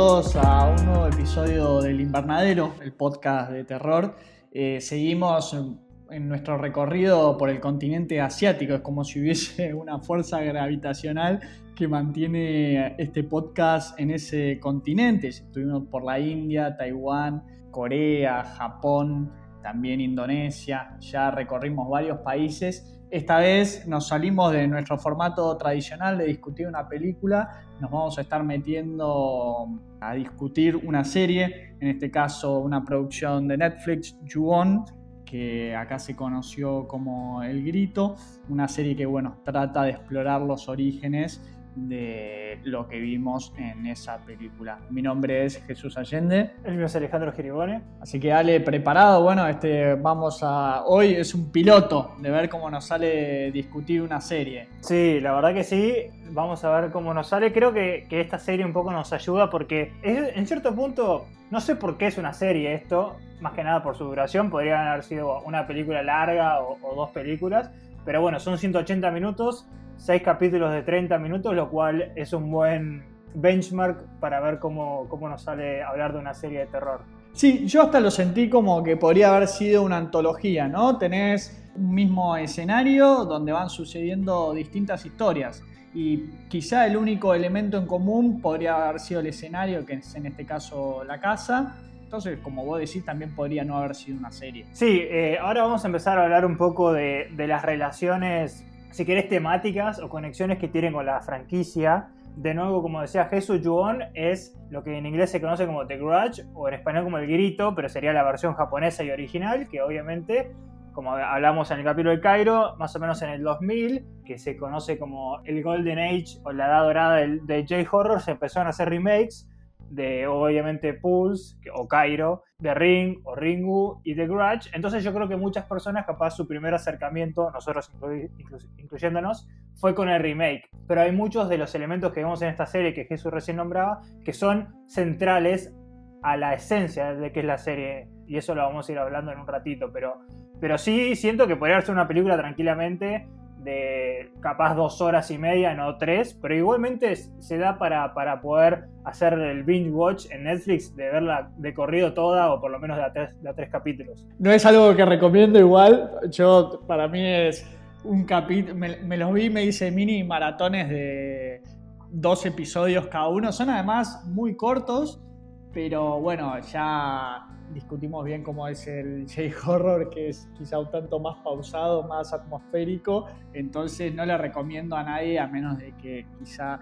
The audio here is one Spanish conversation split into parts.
Todos a un nuevo episodio del Invernadero, el podcast de terror. Eh, seguimos en nuestro recorrido por el continente asiático, es como si hubiese una fuerza gravitacional que mantiene este podcast en ese continente. Estuvimos por la India, Taiwán, Corea, Japón, también Indonesia, ya recorrimos varios países. Esta vez nos salimos de nuestro formato tradicional de discutir una película, nos vamos a estar metiendo a discutir una serie, en este caso una producción de Netflix, Ju-On, que acá se conoció como El Grito, una serie que bueno, trata de explorar los orígenes de lo que vimos en esa película. Mi nombre es Jesús Allende. El mío es Alejandro Giribone. Así que dale preparado. Bueno, este, vamos a. Hoy es un piloto de ver cómo nos sale discutir una serie. Sí, la verdad que sí. Vamos a ver cómo nos sale. Creo que, esta serie un poco nos ayuda porque en cierto punto, no sé por qué es una serie esto, más que nada por su duración. Podrían haber sido una película larga o, o dos películas. Pero bueno, son 180 minutos seis capítulos de 30 minutos, lo cual es un buen benchmark para ver cómo, cómo nos sale hablar de una serie de terror. Sí, yo hasta lo sentí como que podría haber sido una antología, ¿no? Tenés un mismo escenario donde van sucediendo distintas historias y quizá el único elemento en común podría haber sido el escenario, que es en este caso la casa. Entonces, como vos decís, también podría no haber sido una serie. Sí, eh, ahora vamos a empezar a hablar un poco de, de las relaciones si querés, temáticas o conexiones que tienen con la franquicia. De nuevo, como decía Jesús, Yuon es lo que en inglés se conoce como The Grudge o en español como El Grito, pero sería la versión japonesa y original, que obviamente, como hablamos en el capítulo de Cairo, más o menos en el 2000, que se conoce como el Golden Age o la edad dorada de, de J-Horror, se empezaron a hacer remakes de obviamente Pulse o Cairo, de Ring o Ringu y de Grudge. Entonces yo creo que muchas personas, capaz su primer acercamiento, nosotros incluyéndonos, fue con el remake. Pero hay muchos de los elementos que vemos en esta serie que Jesús recién nombraba que son centrales a la esencia de que es la serie. Y eso lo vamos a ir hablando en un ratito. Pero, pero sí siento que podría ser una película tranquilamente de capaz dos horas y media, no tres, pero igualmente se da para, para poder hacer el binge watch en Netflix, de verla de corrido toda o por lo menos de a tres, de tres capítulos. No es algo que recomiendo igual, yo para mí es un capítulo, me, los vi, me hice mini maratones de dos episodios cada uno, son además muy cortos, pero bueno, ya discutimos bien cómo es el J-Horror, que es quizá un tanto más pausado, más atmosférico, entonces no le recomiendo a nadie a menos de que quizá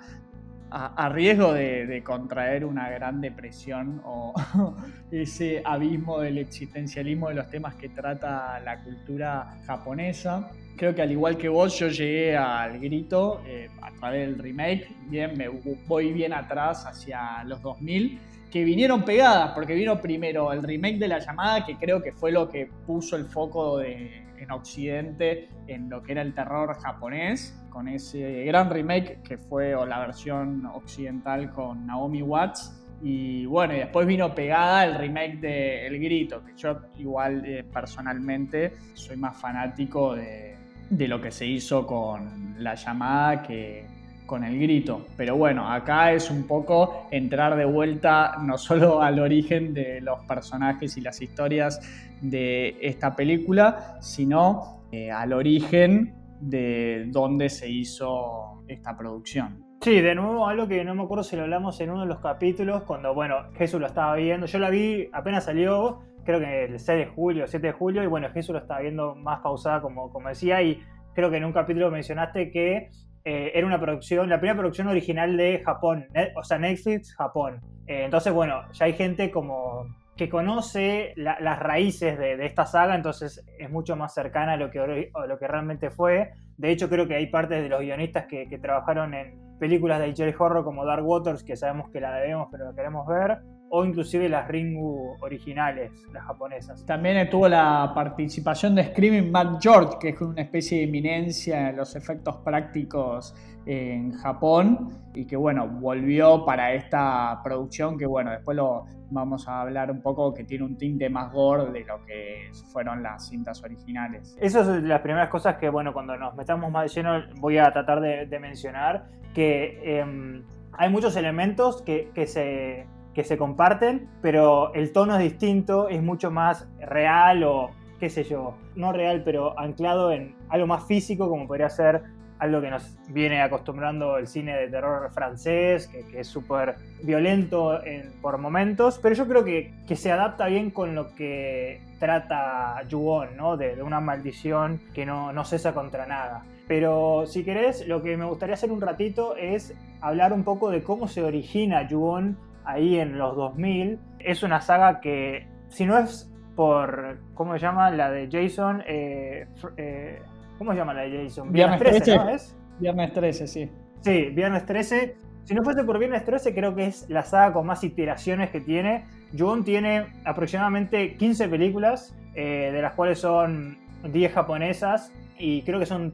a, riesgo de, contraer una gran depresión o ese abismo del existencialismo de los temas que trata la cultura japonesa. Creo que al igual que vos, yo llegué al grito eh, a través del remake. Bien, me voy bien atrás hacia los 2000 que vinieron pegadas, porque vino primero el remake de La Llamada, que creo que fue lo que puso el foco en Occidente en lo que era el terror japonés, con ese gran remake que fue la versión occidental con Naomi Watts. Y bueno, y después vino pegada el remake de El Grito, que yo igual eh, personalmente soy más fanático de, de lo que se hizo con La Llamada que con el grito. Pero bueno, acá es un poco entrar de vuelta no solo al origen de los personajes y las historias de esta película, sino eh, al origen de dónde se hizo esta producción. Sí, de nuevo algo que no me acuerdo si lo hablamos en uno de los capítulos, cuando, bueno, Jesús lo estaba viendo, yo la vi apenas salió, creo que el 6 de julio, 7 de julio, y bueno, Jesús lo estaba viendo más pausada, como, como decía, y creo que en un capítulo mencionaste que eh, era una producción, la primera producción original de Japón, o sea, Netflix Japón. Eh, entonces, bueno, ya hay gente como que conoce las raíces de, esta saga, entonces es mucho más cercana a lo, que, lo que realmente fue. De hecho, creo que hay partes de los guionistas que, trabajaron en películas de J. Horror como Dark Waters, que sabemos que la debemos, pero la queremos ver, o inclusive las Ringu originales, las japonesas. También tuvo la participación de Screaming Mad George, que es una especie de eminencia en los efectos prácticos en Japón y que bueno, volvió para esta producción que bueno, después lo vamos a hablar un poco que tiene un tinte más gore de lo que fueron las cintas originales. Esas son las primeras cosas que bueno, cuando nos metamos más de lleno voy a tratar de, mencionar que... Em, hay muchos elementos que, se, que se comparten, pero el tono es distinto, es mucho más real o qué sé yo, no real, pero anclado en algo más físico como podría ser algo que nos viene acostumbrando el cine de terror francés, que, es súper violento por momentos, pero yo creo que, se adapta bien con lo que trata Yuon, ¿no? De, una maldición que no, no, cesa contra nada. Pero si querés, lo que me gustaría hacer un ratito es hablar un poco de cómo se origina Yuon ahí en los 2000. Es una saga que, si no es por, ¿cómo se llama? La de Jason, eh, eh, ¿Cómo se llama la de Jason? Viernes, 13, ¿no es? Viernes 13, sí. Sí, Viernes 13. Si no fuese por Viernes 13, creo que es la saga con más iteraciones que tiene. John tiene aproximadamente 15 películas, eh, de las cuales son 10 japonesas, y creo que son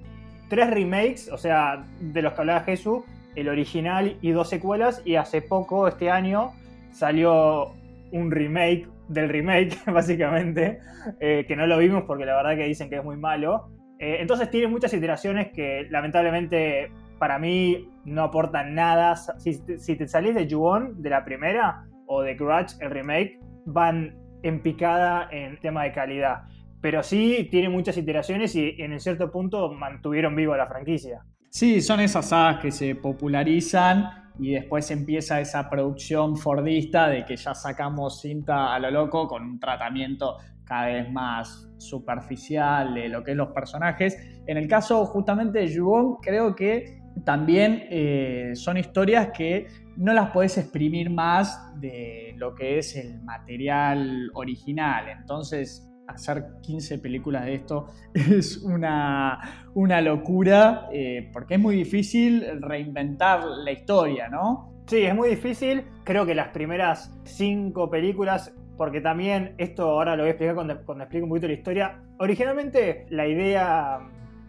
3 remakes, o sea, de los que hablaba Jesús, el original y dos secuelas, y hace poco, este año, salió un remake del remake, básicamente, eh, que no lo vimos porque la verdad que dicen que es muy malo, eh, entonces tiene muchas iteraciones que lamentablemente para mí no aportan nada. Si, te salís de Juon, de la primera, o de Grudge, el remake, van en picada en tema de calidad. Pero sí tiene muchas iteraciones y en cierto punto mantuvieron vivo la franquicia. Sí, son esas sagas que se popularizan y después empieza esa producción fordista de que ya sacamos cinta a lo loco con un tratamiento cada vez más superficial de lo que es los personajes. En el caso justamente de Yubon, creo que también eh, son historias que no las podés exprimir más de lo que es el material original. Entonces, hacer 15 películas de esto es una, una locura, eh, porque es muy difícil reinventar la historia, ¿no? Sí, es muy difícil. Creo que las primeras cinco películas porque también esto ahora lo voy a explicar cuando, cuando explique un poquito la historia. Originalmente la idea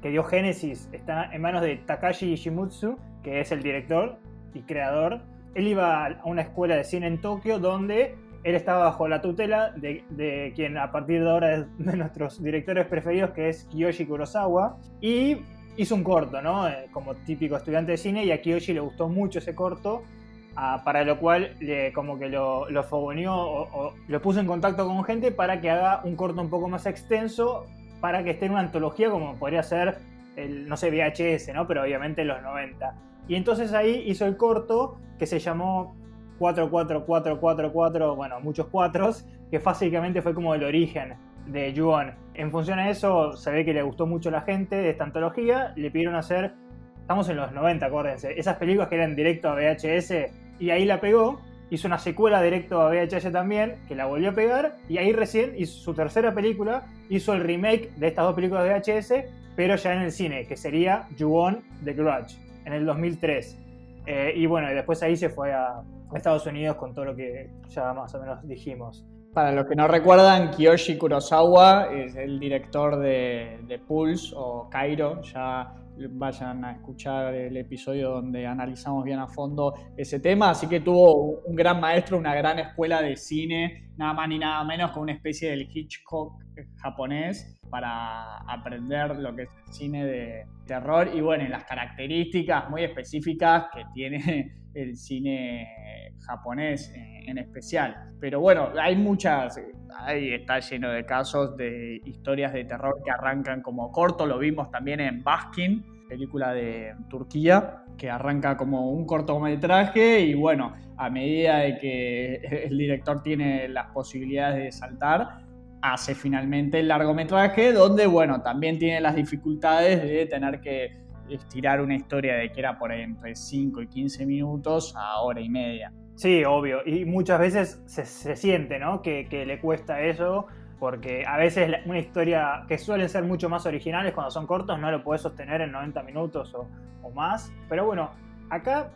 que dio Génesis está en manos de Takashi Ishimutsu, que es el director y creador. Él iba a una escuela de cine en Tokio donde él estaba bajo la tutela de, quien a partir de ahora es de nuestros directores preferidos, que es Kiyoshi Kurosawa. Y hizo un corto, ¿no? Eh, como típico estudiante de cine y a Kiyoshi le gustó mucho ese corto para lo cual como que lo, lo fogoneó o, lo puso en contacto con gente para que haga un corto un poco más extenso para que esté en una antología como podría ser el, no sé, VHS, ¿no? Pero obviamente los 90. Y entonces ahí hizo el corto que se llamó 44444, bueno, muchos cuatros, que básicamente fue como el origen de Yuon. En función a eso, se ve que le gustó mucho a la gente de esta antología, le pidieron hacer, estamos en los 90, acuérdense, esas películas que eran directo a VHS, y ahí la pegó. Hizo una secuela directo a VHS también, que la volvió a pegar, y ahí recién hizo su tercera película, hizo el remake de estas dos películas de VHS, pero ya en el cine, que sería You The Grudge, en el 2003. Eh, y bueno, y después ahí se fue a Estados Unidos con todo lo que ya más o menos dijimos. Para los que no recuerdan, Kiyoshi Kurosawa es el director de, de Pulse o Cairo, ya vayan a escuchar el episodio donde analizamos bien a fondo ese tema. Así que tuvo un gran maestro, una gran escuela de cine, nada más ni nada menos con una especie del Hitchcock japonés para aprender lo que es el cine de terror y bueno, las características muy específicas que tiene el cine japonés en especial. Pero bueno, hay muchas, ahí está lleno de casos de historias de terror que arrancan como corto, lo vimos también en Baskin, película de Turquía, que arranca como un cortometraje y bueno, a medida de que el director tiene las posibilidades de saltar, hace finalmente el largometraje, donde bueno, también tiene las dificultades de tener que estirar una historia de que era por entre 5 y 15 minutos a hora y media. Sí, obvio. Y muchas veces se, siente, ¿no? Que, le cuesta eso, porque a veces una historia que suelen ser mucho más originales cuando son cortos no lo puedes sostener en 90 minutos o, más. Pero bueno, acá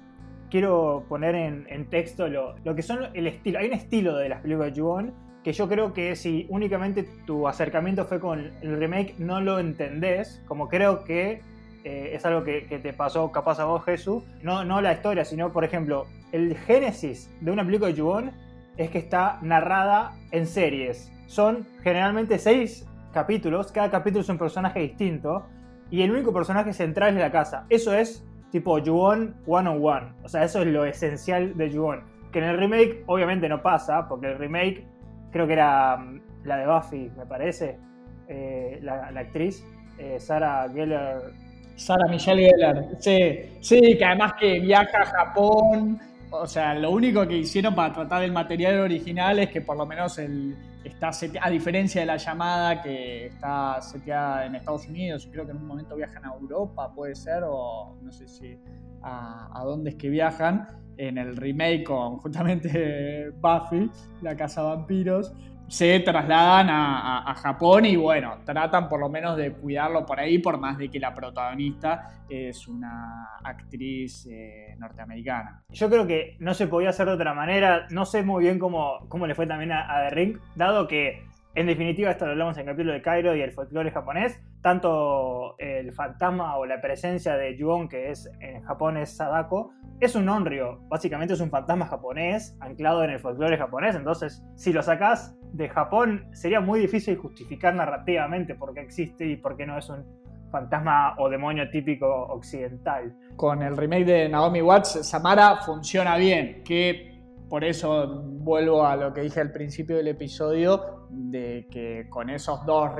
quiero poner en, texto lo, que son el estilo. Hay un estilo de las películas de Juon que yo creo que si únicamente tu acercamiento fue con el remake no lo entendés, como creo que eh, es algo que, te pasó capaz a vos, Jesús. No, no la historia, sino, por ejemplo, el génesis de una película de Yubon es que está narrada en series. Son generalmente seis capítulos, cada capítulo es un personaje distinto y el único personaje central es la casa. Eso es tipo Juon One on One. O sea, eso es lo esencial de Juon. Que en el remake obviamente no pasa, porque el remake creo que era mm, la de Buffy, me parece, eh, la, actriz, eh, Sarah Geller. Sarah Michelle Geller, sí, sí, que además que viaja a Japón, o sea, lo único que hicieron para tratar el material original es que por lo menos el, está a diferencia de la llamada que está seteada en Estados Unidos, creo que en un momento viajan a Europa, puede ser, o no sé si a, a dónde es que viajan, en el remake con justamente Buffy, la casa vampiros, se trasladan a, Japón y bueno, tratan por lo menos de cuidarlo por ahí, por más de que la protagonista es una actriz eh, norteamericana. Yo creo que no se podía hacer de otra manera, no sé muy bien cómo, cómo le fue también a, a The Ring, dado que en definitiva, esto lo hablamos en el capítulo de Cairo y el folclore japonés. Tanto el fantasma o la presencia de Yuon, que es en Japón es Sadako, es un onryo. Básicamente es un fantasma japonés anclado en el folclore japonés. Entonces, si lo sacás de Japón, sería muy difícil justificar narrativamente por qué existe y por qué no es un fantasma o demonio típico occidental. Con el remake de Naomi Watts, Samara funciona bien. Que por eso vuelvo a lo que dije al principio del episodio, de que con esos dos,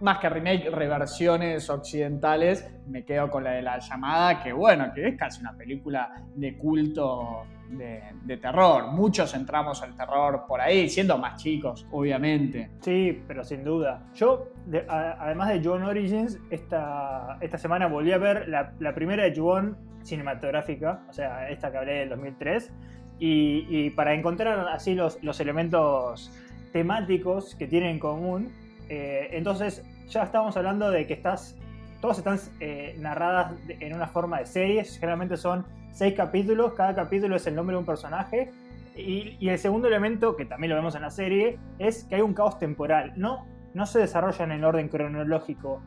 más que remake, reversiones occidentales, me quedo con la de la llamada, que bueno, que es casi una película de culto de, terror. Muchos entramos al terror por ahí, siendo más chicos, obviamente. Sí, pero sin duda. Yo, además de John Origins, esta, esta semana volví a ver la, primera de John cinematográfica, o sea, esta que hablé del 2003 y, para encontrar así los, elementos temáticos que tienen en común, eh, entonces ya estamos hablando de que estás, todas están eh, narradas en una forma de series, generalmente son seis capítulos, cada capítulo es el nombre de un personaje, y, el segundo elemento, que también lo vemos en la serie, es que hay un caos temporal, no, no se desarrollan en orden cronológico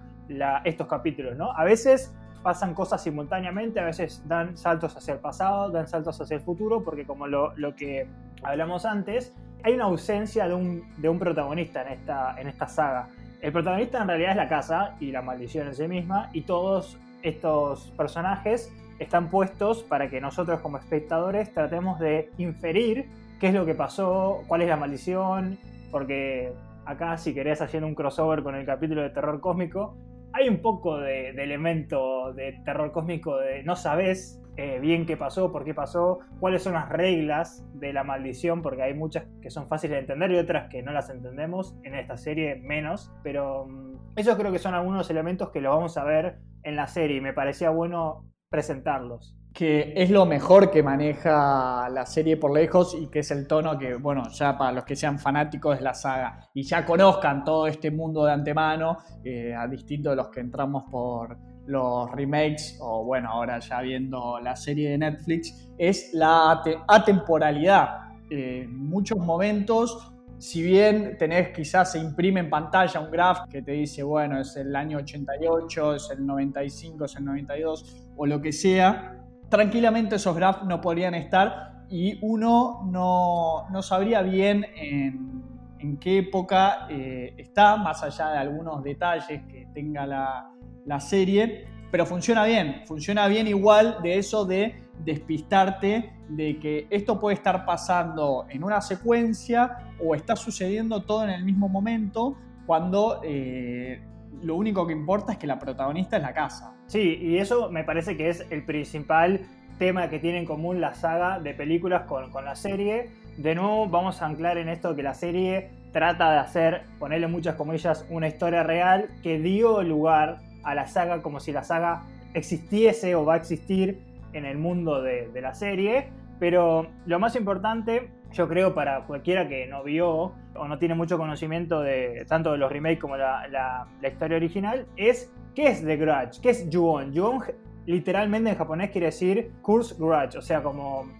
estos capítulos, ¿no? A veces pasan cosas simultáneamente, a veces dan saltos hacia el pasado, dan saltos hacia el futuro, porque como lo, que hablamos antes, hay una ausencia de un, de un protagonista en esta, en esta saga. El protagonista en realidad es la casa y la maldición en sí misma, y todos estos personajes están puestos para que nosotros como espectadores tratemos de inferir qué es lo que pasó, cuál es la maldición, porque acá si querés haciendo un crossover con el capítulo de terror cósmico, hay un poco de, elemento de terror cósmico de no sabes eh, bien qué pasó, por qué pasó, cuáles son las reglas de la maldición, porque hay muchas que son fáciles de entender y otras que no las entendemos, en esta serie menos, pero um, esos creo que son algunos elementos que lo vamos a ver en la serie y me parecía bueno presentarlos que es lo mejor que maneja la serie por lejos y que es el tono que, bueno, ya para los que sean fanáticos de la saga y ya conozcan todo este mundo de antemano, eh, a distinto de los que entramos por los remakes o bueno, ahora ya viendo la serie de Netflix, es la atemporalidad. Eh, en muchos momentos, si bien tenés quizás se imprime en pantalla un graph que te dice, bueno, es el año 88, es el 95, es el 92 o lo que sea, tranquilamente esos graphs no podrían estar y uno no, sabría bien en, qué época eh, está, más allá de algunos detalles que tenga la, la serie, pero funciona bien, funciona bien igual de eso de despistarte de que esto puede estar pasando en una secuencia o está sucediendo todo en el mismo momento cuando eh, lo único que importa es que la protagonista es la casa. Sí, y eso me parece que es el principal tema que tiene en común la saga de películas con, la serie. De nuevo, vamos a anclar en esto que la serie trata de hacer, ponerle muchas comillas, una historia real que dio lugar a la saga como si la saga existiese o va a existir en el mundo de, la serie. Pero lo más importante, yo creo, para cualquiera que no vio o no tiene mucho conocimiento de tanto de los remakes como la, la historia original, es ¿Qué es The Grudge? ¿Qué es Juon? Juon literalmente en japonés quiere decir Curse Grudge, o sea, como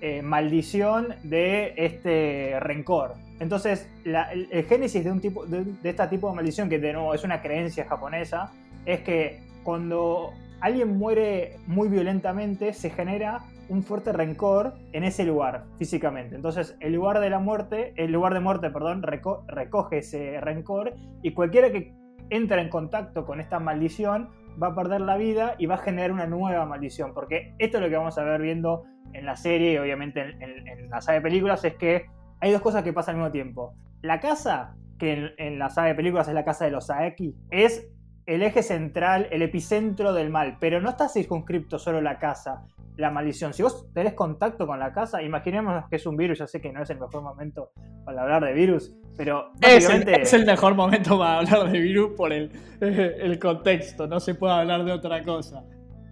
eh, maldición de este rencor. Entonces, el, génesis de, un tipo, de, este tipo de maldición, que de nuevo es una creencia japonesa, es que cuando alguien muere muy violentamente, se genera un fuerte rencor en ese lugar físicamente. Entonces, el lugar de la muerte, el lugar de muerte, perdón, recoge ese rencor y cualquiera que entra en contacto con esta maldición va a perder la vida y va a generar una nueva maldición. Porque esto es lo que vamos a ver viendo en la serie y obviamente en, la saga de películas, es que hay dos cosas que pasan al mismo tiempo. La casa, que en, la saga de películas es la casa de los Saeki, es el eje central, el epicentro del mal, pero no está circunscripto solo la casa, la maldición. Si vos tenés contacto con la casa, imaginemos que es un virus, ya sé que no es el mejor momento para hablar de virus, pero es el, mejor momento para hablar de virus por el, el contexto, no se puede hablar de otra cosa.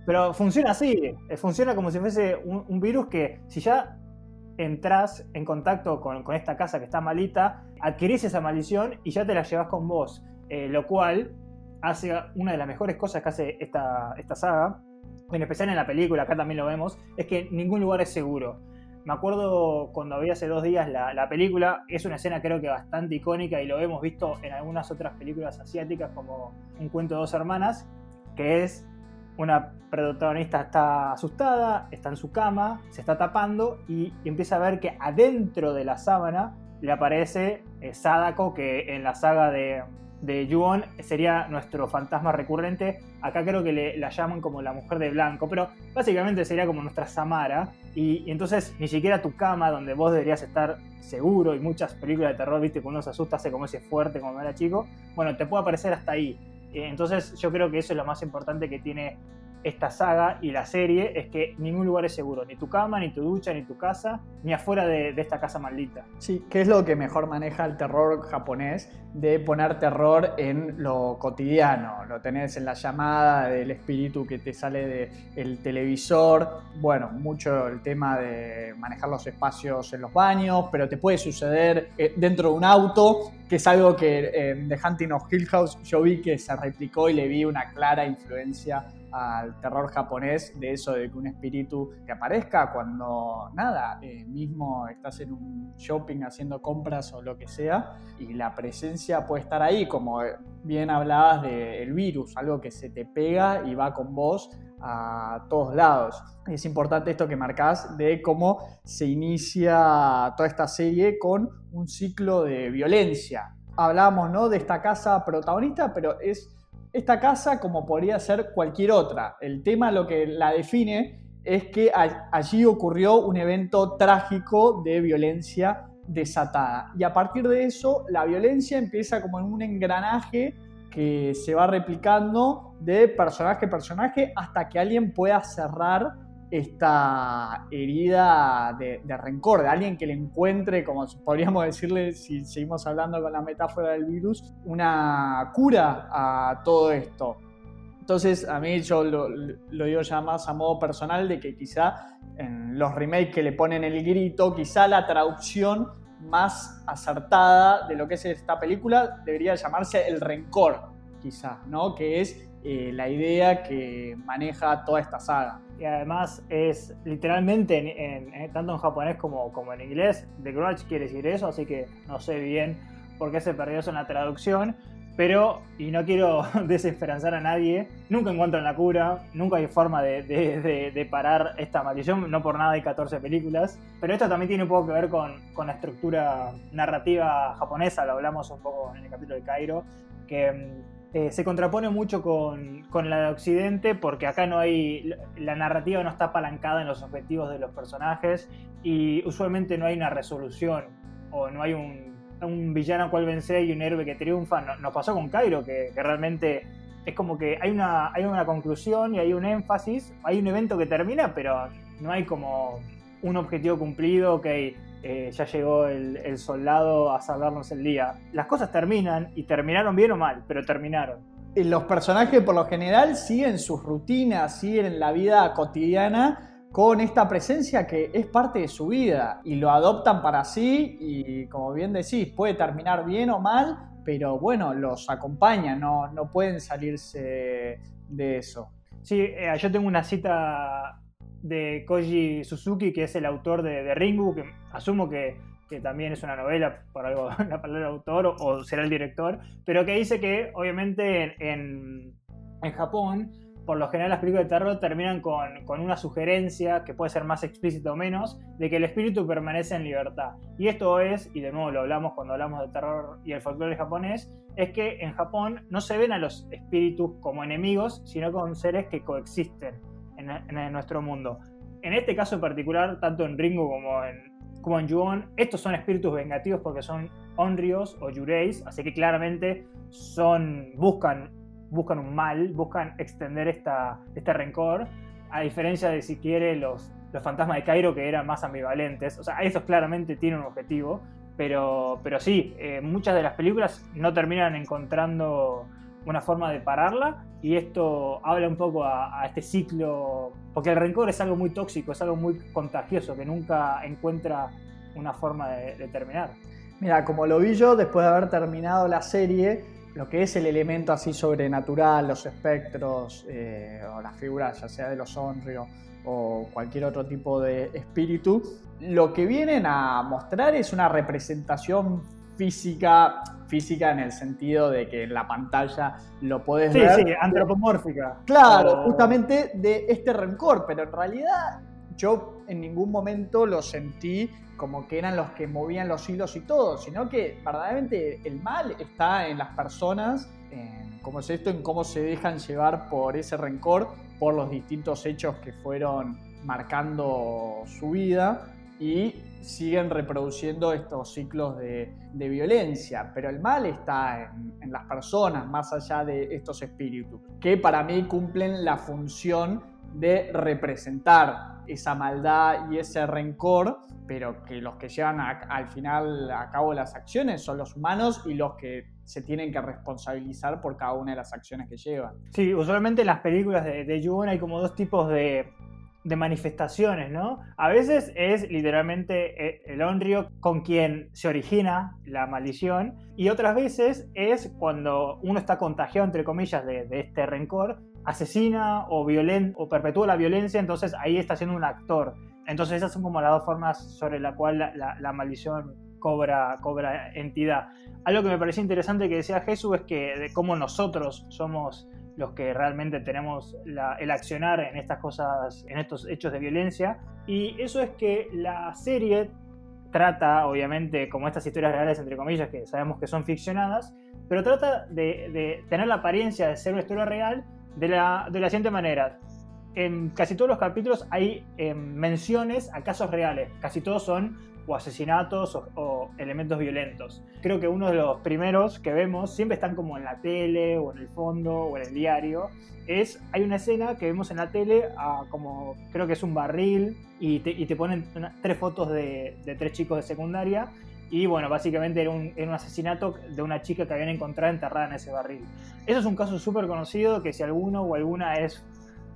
Pero funciona así, eh, funciona como si fuese un, virus que si ya entras en contacto con, esta casa que está malita, adquirís esa maldición y ya te la llevas con vos, eh, lo cual hace una de las mejores cosas que hace esta, esta saga, en especial en la película, acá también lo vemos, es que ningún lugar es seguro. Me acuerdo cuando vi hace dos días la, película, es una escena creo que bastante icónica y lo hemos visto en algunas otras películas asiáticas como Un cuento de dos hermanas, que es una protagonista está asustada, está en su cama, se está tapando y, empieza a ver que adentro de la sábana le aparece eh, Sadako, que en la saga de, de Yuon sería nuestro fantasma recurrente. Acá creo que la llaman como la mujer de blanco, pero básicamente sería como nuestra Samara. Y, entonces ni siquiera tu cama, donde vos deberías estar seguro, y muchas películas de terror, viste, cuando uno se asusta hace como ese fuerte como era chico, bueno, te puede aparecer hasta ahí. Eh, entonces yo creo que eso es lo más importante que tiene esta saga y la serie es que ningún lugar es seguro, ni tu cama, ni tu ducha, ni tu casa, ni afuera de, esta casa maldita. Sí, que es lo que mejor maneja el terror japonés, de poner terror en lo cotidiano. Lo tenés en la llamada del espíritu que te sale del televisor, bueno, mucho el tema de manejar los espacios en los baños, pero te puede suceder eh, dentro de un auto, que es algo que en The Hunting of Hill House yo vi que se replicó y le vi una clara influencia al terror japonés de eso de que un espíritu te aparezca cuando nada, eh, mismo estás en un shopping haciendo compras o lo que sea y la presencia puede estar ahí, como bien hablabas del virus, algo que se te pega y va con vos a todos lados. Es importante esto que marcás de cómo se inicia toda esta serie con un ciclo de violencia. Hablábamos ¿no? de esta casa protagonista, pero es esta casa como podría ser cualquier otra. El tema lo que la define es que allí ocurrió un evento trágico de violencia desatada. Y a partir de eso, la violencia empieza como en un engranaje que se va replicando de personaje a personaje hasta que alguien pueda cerrar esta herida de, rencor, de alguien que le encuentre, como podríamos decirle, si seguimos hablando con la metáfora del virus, una cura a todo esto. Entonces, a mí yo lo, digo ya más a modo personal de que quizá en los remakes que le ponen el grito, quizá la traducción más acertada de lo que es esta película debería llamarse el rencor, quizá, ¿no? Que es eh, la idea que maneja toda esta saga. Y además es literalmente, en, tanto en japonés como, como en inglés, The Grudge quiere decir eso, así que no sé bien por qué se perdió eso en la traducción. Pero, y no quiero desesperanzar a nadie, nunca encuentran la cura, nunca hay forma de, de, parar esta maldición, no por nada hay 14 películas. Pero esto también tiene un poco que ver con, con la estructura narrativa japonesa, lo hablamos un poco en el capítulo de Cairo, que mm, eh, se contrapone mucho con, la de Occidente porque acá no hay, la narrativa no está apalancada en los objetivos de los personajes y usualmente no hay una resolución o no hay un, villano cual vencer y un héroe que triunfa. nos pasó con Cairo, que, realmente es como que hay una, hay una conclusión y hay un énfasis, hay un evento que termina, pero no hay como un objetivo cumplido, que eh, ya llegó el, soldado a salvarnos el día. Las cosas terminan y terminaron bien o mal, pero terminaron. Los personajes por lo general siguen sus rutinas, siguen en la vida cotidiana con esta presencia que es parte de su vida y lo adoptan para sí y como bien decís, puede terminar bien o mal, pero bueno, los acompaña, no, no pueden salirse de eso. Sí, eh, yo tengo una cita de Koji Suzuki, que es el autor de, Ringu, que asumo que, también es una novela, por algo la palabra autor, o, será el director, pero que dice que obviamente en, en, Japón por lo general las películas de terror terminan con, con, una sugerencia, que puede ser más explícita o menos, de que el espíritu permanece en libertad. Y esto es, y de nuevo lo hablamos cuando hablamos de terror y el folclore japonés, es que en Japón no se ven a los espíritus como enemigos, sino como seres que coexisten en, en nuestro mundo. En este caso en particular, tanto en Ringo como en, como en Yuon, estos son espíritus vengativos porque son onryos o yureis, así que claramente son, buscan buscan un mal, buscan extender esta, este rencor, a diferencia de si quiere los, los fantasmas de Cairo que eran más ambivalentes. O sea, estos claramente tienen un objetivo, pero, pero sí, eh, muchas de las películas no terminan encontrando una forma de pararla y esto habla un poco a, este ciclo, porque el rencor es algo muy tóxico, es algo muy contagioso que nunca encuentra una forma de, terminar. Mira, como lo vi yo después de haber terminado la serie, lo que es el elemento así sobrenatural, los espectros eh, o las figuras, ya sea de los sonrios o cualquier otro tipo de espíritu, lo que vienen a mostrar es una representación física, física en el sentido de que en la pantalla lo podés ver. Sí, sí, antropomórfica. Claro, justamente de este rencor, pero en realidad yo en ningún momento lo sentí como que eran los que movían los hilos y todo, sino que verdaderamente el mal está en las personas, en cómo es esto, en cómo se dejan llevar por ese rencor, por los distintos hechos que fueron marcando su vida y siguen reproduciendo estos ciclos de, violencia, pero el mal está en, las personas, más allá de estos espíritus, que para mí cumplen la función de representar esa maldad y ese rencor, pero que los que llevan al final a cabo las acciones son los humanos y los que se tienen que responsabilizar por cada una de las acciones que llevan. Sí, usualmente en las películas de, de hay como dos tipos de, de manifestaciones, ¿no? A veces es literalmente eh, el Onryo con quien se origina la maldición y otras veces es cuando uno está contagiado, entre comillas, de, de este rencor asesina o, o perpetúa la violencia, entonces ahí está siendo un actor. Entonces esas son como las dos formas sobre la cual la, maldición cobra, cobra entidad. Algo que me pareció interesante que decía Jesús es que de cómo nosotros somos los que realmente tenemos el accionar en estas cosas, en estos hechos de violencia. Y eso es que la serie trata, obviamente, como estas historias reales, entre comillas, que sabemos que son ficcionadas, pero trata de, tener la apariencia de ser una historia real, de la, de la siguiente manera. En casi todos los capítulos hay em, menciones a casos reales. Casi todos son o asesinatos o, elementos violentos. Creo que uno de los primeros que vemos, siempre están como en la tele o en el fondo o en el diario, es, hay una escena que vemos en la tele como, creo que es un barril y te, ponen tres fotos de, de, tres chicos de secundaria y bueno, básicamente era un, asesinato de una chica que habían encontrado enterrada en ese barril. Eso es un caso súper conocido que si alguno o alguna es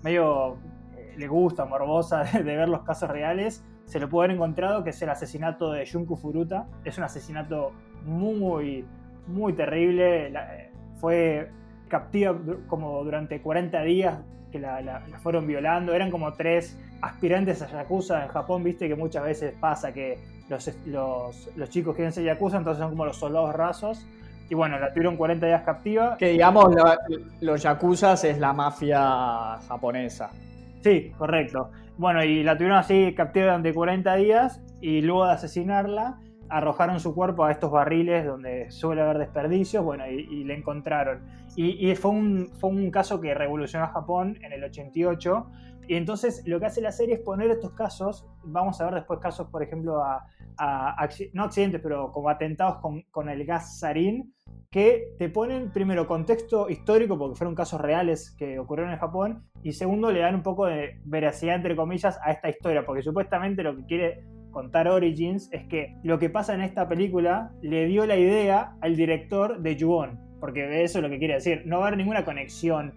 medio eh, le gusta, morbosa de, ver los casos reales, se lo puede haber encontrado, que es el asesinato de Junku Furuta. Es un asesinato muy, muy terrible. Eh, fue captiva como durante 40 días que la, la, fueron violando. Eran como tres aspirantes a Yakuza en Japón, viste que muchas veces pasa que los, los, los chicos quieren ser Yakuza, entonces son como los soldados rasos. Y bueno, la tuvieron 40 días captiva. Que digamos, los Yakuzas es la mafia japonesa. Sí, correcto. Bueno, y la tuvieron así captiva durante 40 días y luego de asesinarla arrojaron su cuerpo a estos barriles donde suele haber desperdicios, bueno, y, y le encontraron. Y, fue, un, fue un caso que revolucionó a Japón en el 88. Y entonces lo que hace la serie es poner estos casos, vamos a ver después casos, por ejemplo, a, no accidentes, pero como atentados con, el gas sarín, que te ponen primero contexto histórico, porque fueron casos reales que ocurrieron en Japón, y segundo le dan un poco de veracidad, entre comillas, a esta historia, porque supuestamente lo que quiere contar Origins es que lo que pasa en esta película le dio la idea al director de Yuon, porque eso es lo que quiere decir, no va a haber ninguna conexión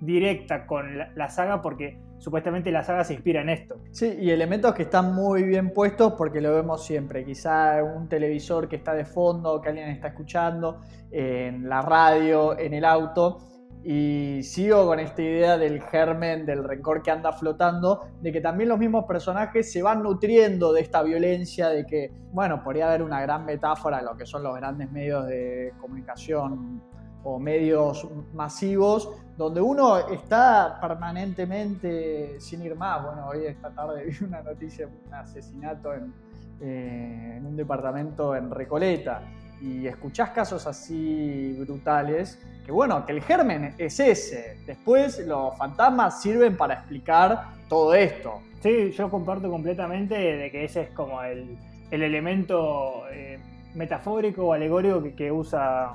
directa con la saga porque supuestamente la saga se inspira en esto. Sí, y elementos que están muy bien puestos porque lo vemos siempre. Quizá un televisor que está de fondo, que alguien está escuchando, en la radio, en el auto. Y sigo con esta idea del germen, del rencor que anda flotando, de que también los mismos personajes se van nutriendo de esta violencia, de que, bueno, podría haber una gran metáfora en lo que son los grandes medios de comunicación o medios masivos, donde uno está permanentemente sin ir más. Bueno, hoy esta tarde vi una noticia un asesinato en, eh, en un departamento en Recoleta y escuchás casos así brutales, que bueno, que el germen es ese. Después los fantasmas sirven para explicar todo esto. Sí, yo comparto completamente de que ese es como el, el elemento eh, metafórico o alegórico que, usa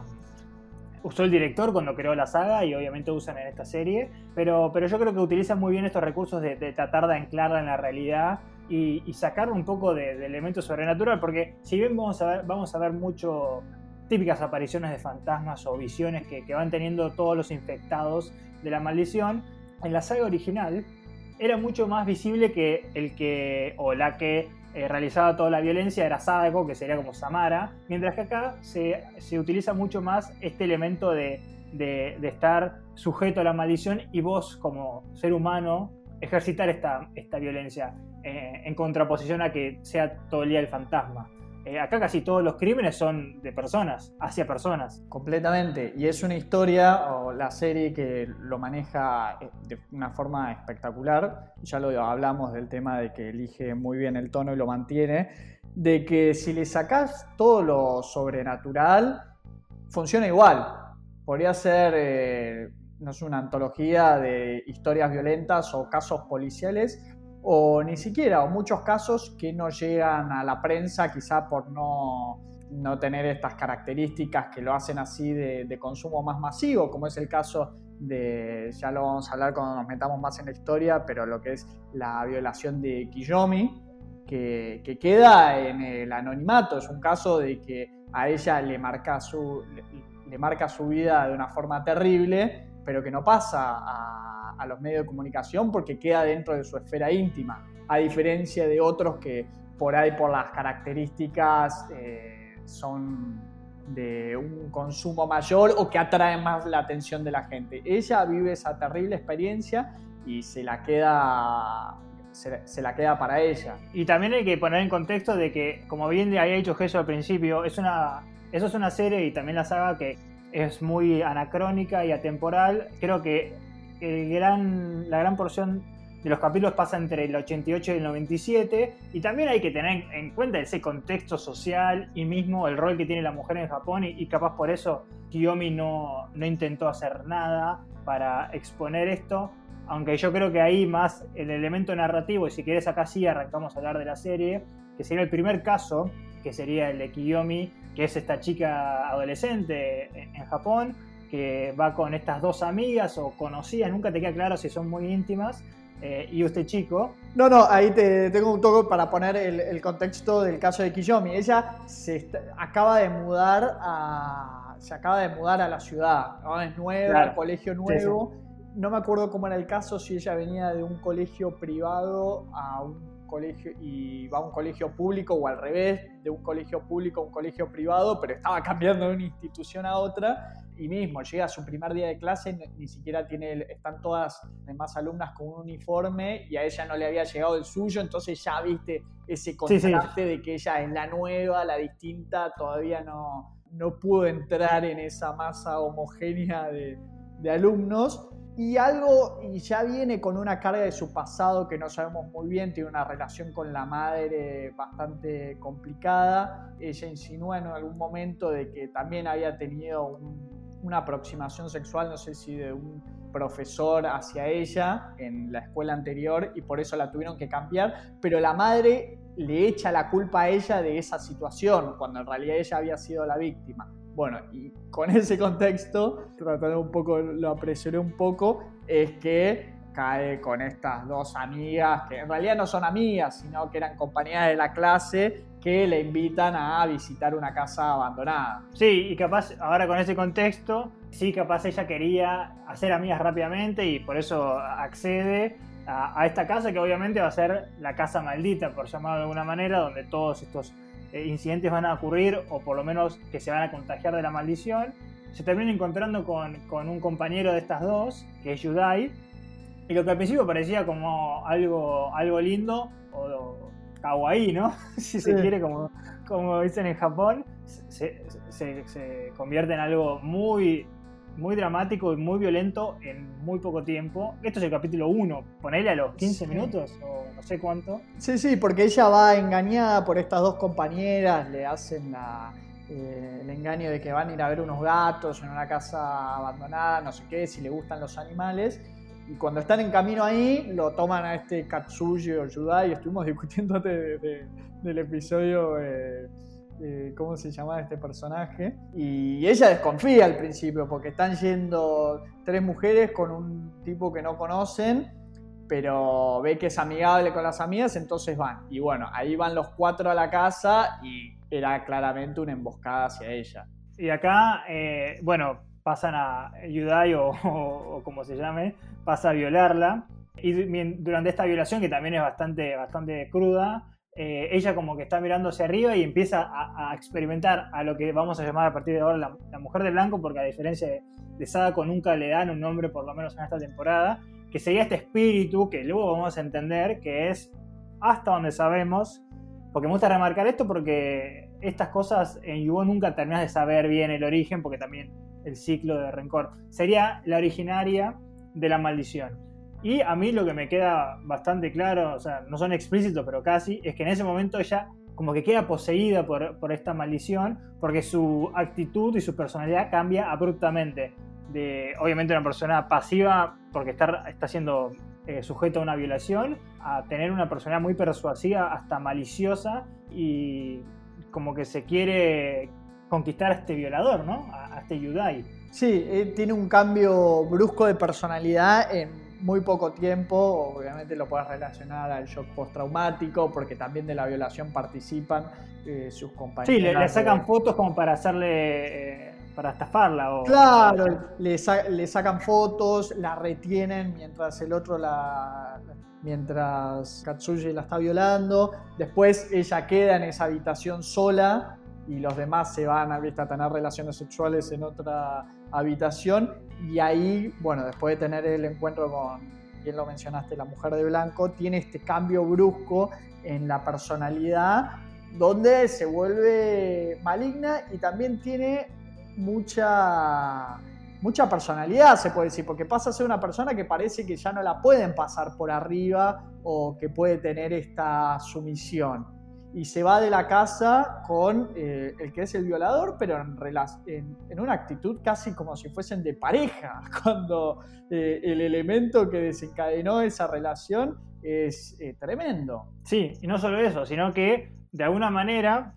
usó el director cuando creó la saga y obviamente usan en esta serie, pero, pero yo creo que utilizan muy bien estos recursos de, tratar de anclarla en la realidad y, y sacar un poco de, de, elemento sobrenatural, porque si bien vamos a ver, vamos a ver mucho típicas apariciones de fantasmas o visiones que van teniendo todos los infectados de la maldición, en la saga original era mucho más visible que el que o la que eh, realizaba toda la violencia era Sadako, que sería como Samara, mientras que acá se, se utiliza mucho más este elemento de, de, de, estar sujeto a la maldición y vos como ser humano ejercitar esta, esta violencia eh, en contraposición a que sea todo el día el fantasma. Eh, acá casi todos los crímenes son de personas, hacia personas. Completamente. Y es una historia o la serie que lo maneja eh, de una forma espectacular. Ya lo hablamos del tema de que elige muy bien el tono y lo mantiene. De que si le sacás todo lo sobrenatural, funciona igual. Podría ser, eh, no sé, una antología de historias violentas o casos policiales o ni siquiera, o muchos casos que no llegan a la prensa quizá por no, no tener estas características que lo hacen así de, consumo más masivo, como es el caso de, ya lo vamos a hablar cuando nos metamos más en la historia, pero lo que es la violación de Kiyomi, que, que queda en el anonimato, es un caso de que a ella le marca su, le marca su vida de una forma terrible, pero que no pasa a los medios de comunicación porque queda dentro de su esfera íntima, a diferencia de otros que por ahí por las características eh, son de un consumo mayor o que atraen más la atención de la gente. Ella vive esa terrible experiencia y se la queda se, la queda para ella. Y también hay que poner en contexto de que, como bien había dicho Jesús al principio, es una, eso es una serie y también la saga que es muy anacrónica y atemporal. Creo que el gran, la gran porción de los capítulos pasa entre el 88 y el 97 y también hay que tener en cuenta ese contexto social y mismo el rol que tiene la mujer en Japón y, y capaz por eso Kiyomi no, no, intentó hacer nada para exponer esto, aunque yo creo que ahí más el elemento narrativo y si quieres acá sí arrancamos a hablar de la serie, que sería el primer caso, que sería el de Kiyomi, que es esta chica adolescente en, Japón, que va con estas dos amigas o conocidas, nunca te queda claro si son muy íntimas, eh, y usted chico. No, no, ahí te tengo un toque para poner el, el contexto del caso de Kiyomi. Ella se está, acaba de mudar a, se acaba de mudar a la ciudad, ¿no? es nueva, claro. colegio nuevo. Sí, sí. No me acuerdo cómo era el caso, si ella venía de un colegio privado a un colegio y va a un colegio público o al revés, de un colegio público a un colegio privado, pero estaba cambiando de una institución a otra y mismo llega a su primer día de clase, ni siquiera tiene, están todas demás alumnas con un uniforme y a ella no le había llegado el suyo, entonces ya viste ese contraste sí, sí. de que ella es la nueva, la distinta, todavía no, no pudo entrar en esa masa homogénea de, de alumnos. Y algo, y ya viene con una carga de su pasado que no sabemos muy bien, tiene una relación con la madre bastante complicada. Ella insinúa en algún momento de que también había tenido un, una aproximación sexual, no sé si de un profesor hacia ella en la escuela anterior y por eso la tuvieron que cambiar, pero la madre le echa la culpa a ella de esa situación, cuando en realidad ella había sido la víctima. Bueno, y con ese contexto, tratando un poco, lo apresuré un poco, es que cae con estas dos amigas, que en realidad no son amigas, sino que eran compañeras de la clase, que le invitan a visitar una casa abandonada. Sí, y capaz, ahora con ese contexto, sí, capaz ella quería hacer amigas rápidamente y por eso accede a, esta casa que obviamente va a ser la casa maldita, por llamarlo de alguna manera, donde todos estos incidentes van a ocurrir o por lo menos que se van a contagiar de la maldición. Se termina encontrando con, con un compañero de estas dos, que es Yudai, y lo que al principio parecía como algo, algo lindo, o kawaii, ¿no? si se sí. quiere, como, como dicen en Japón, se, se, se, convierte en algo muy muy dramático y muy violento en muy poco tiempo. Esto es el capítulo 1, ponele a los 15 minutos o no sé cuánto. Sí, sí, porque ella va engañada por estas dos compañeras, le hacen eh, el engaño de que van a ir a ver unos gatos en una casa abandonada, no sé qué, si le gustan los animales. Y cuando están en camino ahí, lo toman a este Katsuji o Yudai. Estuvimos discutiendo antes del episodio eh, eh, cómo se llamaba este personaje. Y ella desconfía al principio porque están yendo tres mujeres con un tipo que no conocen, pero ve que es amigable con las amigas, entonces van. Y bueno, ahí van los cuatro a la casa y era claramente una emboscada hacia ella. Y acá, eh, bueno, pasan a Yudai o, como se llame, pasa a violarla. Y durante esta violación, que también es bastante, bastante cruda, eh, ella como que está mirando hacia arriba y empieza a, experimentar a lo que vamos a llamar a partir de ahora la, mujer de blanco, porque a diferencia de, de, Sadako nunca le dan un nombre, por lo menos en esta temporada, que sería este espíritu que luego vamos a entender que es hasta donde sabemos, porque me gusta remarcar esto porque estas cosas en Yugo nunca terminas de saber bien el origen, porque también el ciclo de rencor. Sería la originaria de la maldición. Y a mí lo que me queda bastante claro, o sea, no son explícitos, pero casi, es que en ese momento ella como que queda poseída por, por esta maldición, porque su actitud y su personalidad cambia abruptamente. De, obviamente, una persona pasiva, porque está, está siendo eh, sujeto a una violación, a tener una personalidad muy persuasiva, hasta maliciosa, y como que se quiere conquistar a este violador, ¿no? A, este Yudai. Sí, eh, tiene un cambio brusco de personalidad en muy poco tiempo. Obviamente lo puedes relacionar al shock postraumático, porque también de la violación participan eh, sus compañeros. Sí, le, sacan fotos como para hacerle. Eh, para estafarla. O, claro, le, sacan fotos, la retienen mientras el otro la, mientras Katsuji la está violando. Después ella queda en esa habitación sola y los demás se van a, tener relaciones sexuales en otra habitación. Y ahí, bueno, después de tener el encuentro con, bien lo mencionaste, la mujer de blanco, tiene este cambio brusco en la personalidad donde se vuelve maligna y también tiene mucha mucha personalidad, se puede decir, porque pasa a ser una persona que parece que ya no la pueden pasar por arriba o que puede tener esta sumisión y se va de la casa con eh, el que es el violador, pero en, una actitud casi como si fuesen de pareja, cuando eh, el elemento que desencadenó esa relación es eh, tremendo. Sí, y no solo eso, sino que de alguna manera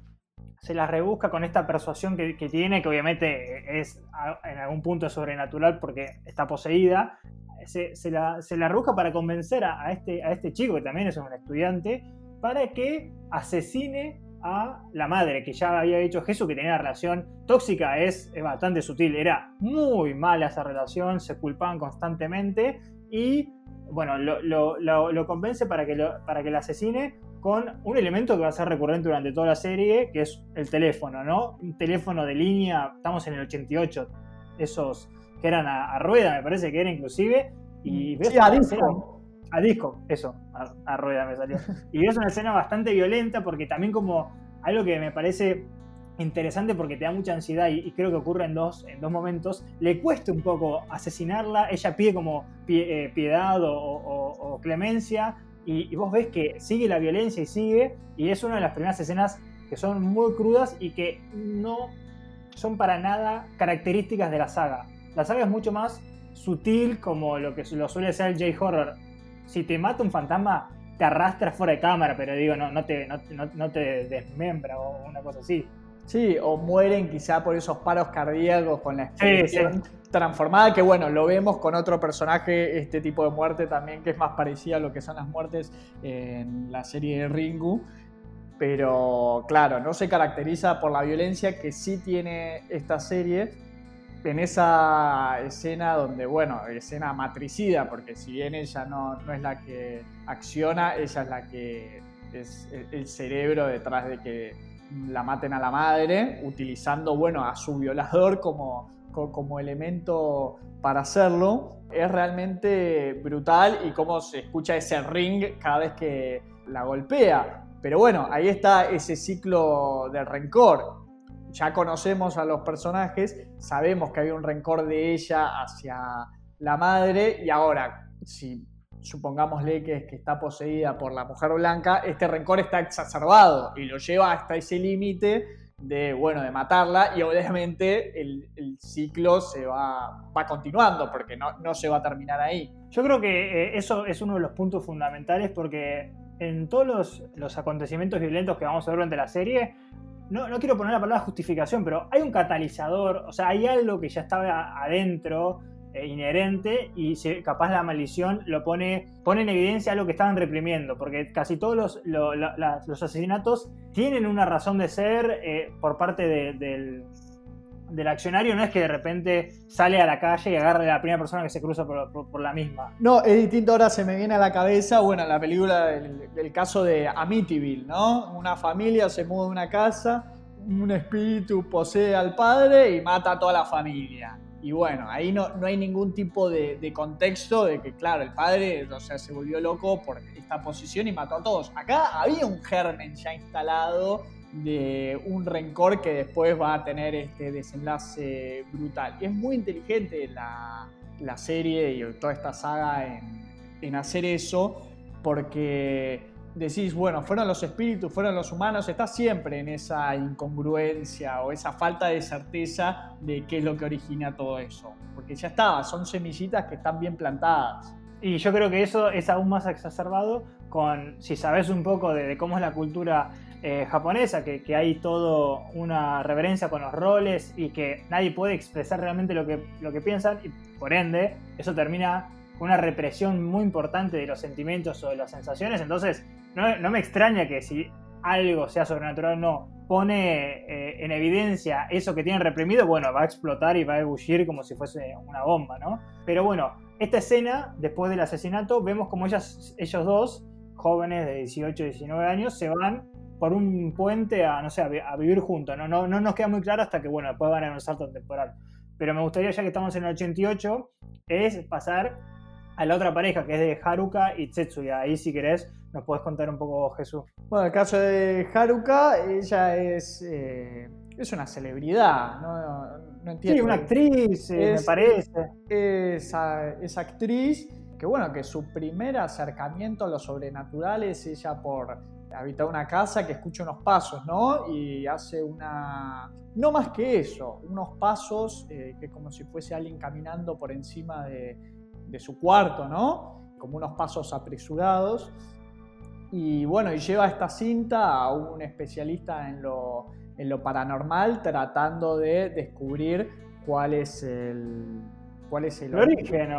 se la rebusca con esta persuasión que, tiene, que obviamente es en algún punto sobrenatural porque está poseída. Se, la, se rebusca para convencer a, este, a este chico, que también es un estudiante, para que asesine a la madre, que ya había dicho Jesús que tenía una relación tóxica, es, bastante sutil, era muy mala esa relación, se culpaban constantemente y bueno, lo, convence para que, para que la asesine con un elemento que va a ser recurrente durante toda la serie, que es el teléfono, ¿no? Un teléfono de línea, estamos en el 88, esos que eran a, rueda, me parece que era inclusive, y ves sí, a a disco, eso, a, rueda me salió. Y es una escena bastante violenta porque también como algo que me parece interesante porque te da mucha ansiedad y, creo que ocurre en dos, en dos momentos, le cuesta un poco asesinarla, ella pide como eh, piedad o, clemencia y, vos ves que sigue la violencia y sigue y es una de las primeras escenas que son muy crudas y que no son para nada características de la saga. La saga es mucho más sutil como lo que lo suele ser el J-Horror si te mata un fantasma, te arrastra fuera de cámara, pero digo, no, no, te, no, te desmembra o una cosa así. Sí, o mueren quizá por esos paros cardíacos con la expresión transformada, que bueno, lo vemos con otro personaje, este tipo de muerte también, que es más parecida a lo que son las muertes en la serie de Ringu. Pero claro, no se caracteriza por la violencia que sí tiene esta serie en esa escena donde, bueno, escena matricida, porque si bien ella no, no es la que acciona, ella es la que es el cerebro detrás de que la maten a la madre, utilizando, bueno, a su violador como, como elemento para hacerlo. Es realmente brutal y cómo se escucha ese ring cada vez que la golpea. Pero bueno, ahí está ese ciclo del rencor ya conocemos a los personajes, sabemos que había un rencor de ella hacia la madre y ahora, si supongámosle que, que está poseída por la mujer blanca, este rencor está exacerbado y lo lleva hasta ese límite de, bueno, de matarla y obviamente el, ciclo se va, va continuando porque no, no, se va a terminar ahí. Yo creo que eh, eso es uno de los puntos fundamentales porque en todos los, los acontecimientos violentos que vamos a ver durante la serie, no, no, quiero poner la palabra justificación, pero hay un catalizador, o sea, hay algo que ya estaba adentro eh, inherente y capaz la maldición lo pone, pone en evidencia algo que estaban reprimiendo, porque casi todos los, los asesinatos tienen una razón de ser eh, por parte del, del, accionario, no es que de repente sale a la calle y agarre a la primera persona que se cruza por, la misma. No, es distinto, ahora se me viene a la cabeza, bueno, la película del, caso de Amityville, ¿no? Una familia se muda a una casa, un espíritu posee al padre y mata a toda la familia. Y bueno, ahí no, no hay ningún tipo de, contexto de que, claro, el padre o sea, se volvió loco por esta posición y mató a todos. Acá había un germen ya instalado de un rencor que después va a tener este desenlace brutal. Es muy inteligente la, la serie y toda esta saga en, en hacer eso, porque decís, bueno, fueron los espíritus, fueron los humanos, está siempre en esa incongruencia o esa falta de certeza de qué es lo que origina todo eso. Porque ya estaba, son semillitas que están bien plantadas. Y yo creo que eso es aún más exacerbado con, si sabes un poco de, cómo es la cultura eh, japonesa, que, que, hay todo una reverencia con los roles y que nadie puede expresar realmente lo que, lo que piensan, y por ende, eso termina con una represión muy importante de los sentimientos o de las sensaciones. Entonces, no, me extraña que si algo sea sobrenatural no, pone eh, en evidencia eso que tienen reprimido, bueno, va a explotar y va a ebullir como si fuese una bomba, ¿no? Pero bueno, esta escena, después del asesinato, vemos como ellas, ellos dos, jóvenes de 18 19 años, se van por un puente a, no sé, a, vivir juntos, ¿no? ¿no? No nos queda muy claro hasta que, bueno, después van a un salto temporal. Pero me gustaría, ya que estamos en el 88, es pasar a la otra pareja, que es de Haruka y Tetsuya. Ahí, si querés, nos puedes contar un poco, Jesús. Bueno, el caso de Haruka, ella es, eh, es una celebridad, ¿no? no entiendo. Sí, una actriz, eh, me parece. Es, es, actriz, que bueno, que su primer acercamiento a lo sobrenatural es ella por habitar una casa que escucha unos pasos, ¿no? Y hace una... No más que eso, unos pasos eh, que es como si fuese alguien caminando por encima de, de su cuarto, ¿no? Como unos pasos apresurados. Y bueno, y lleva esta cinta a un especialista en lo, en lo paranormal tratando de descubrir cuál es el, cuál es el, origen,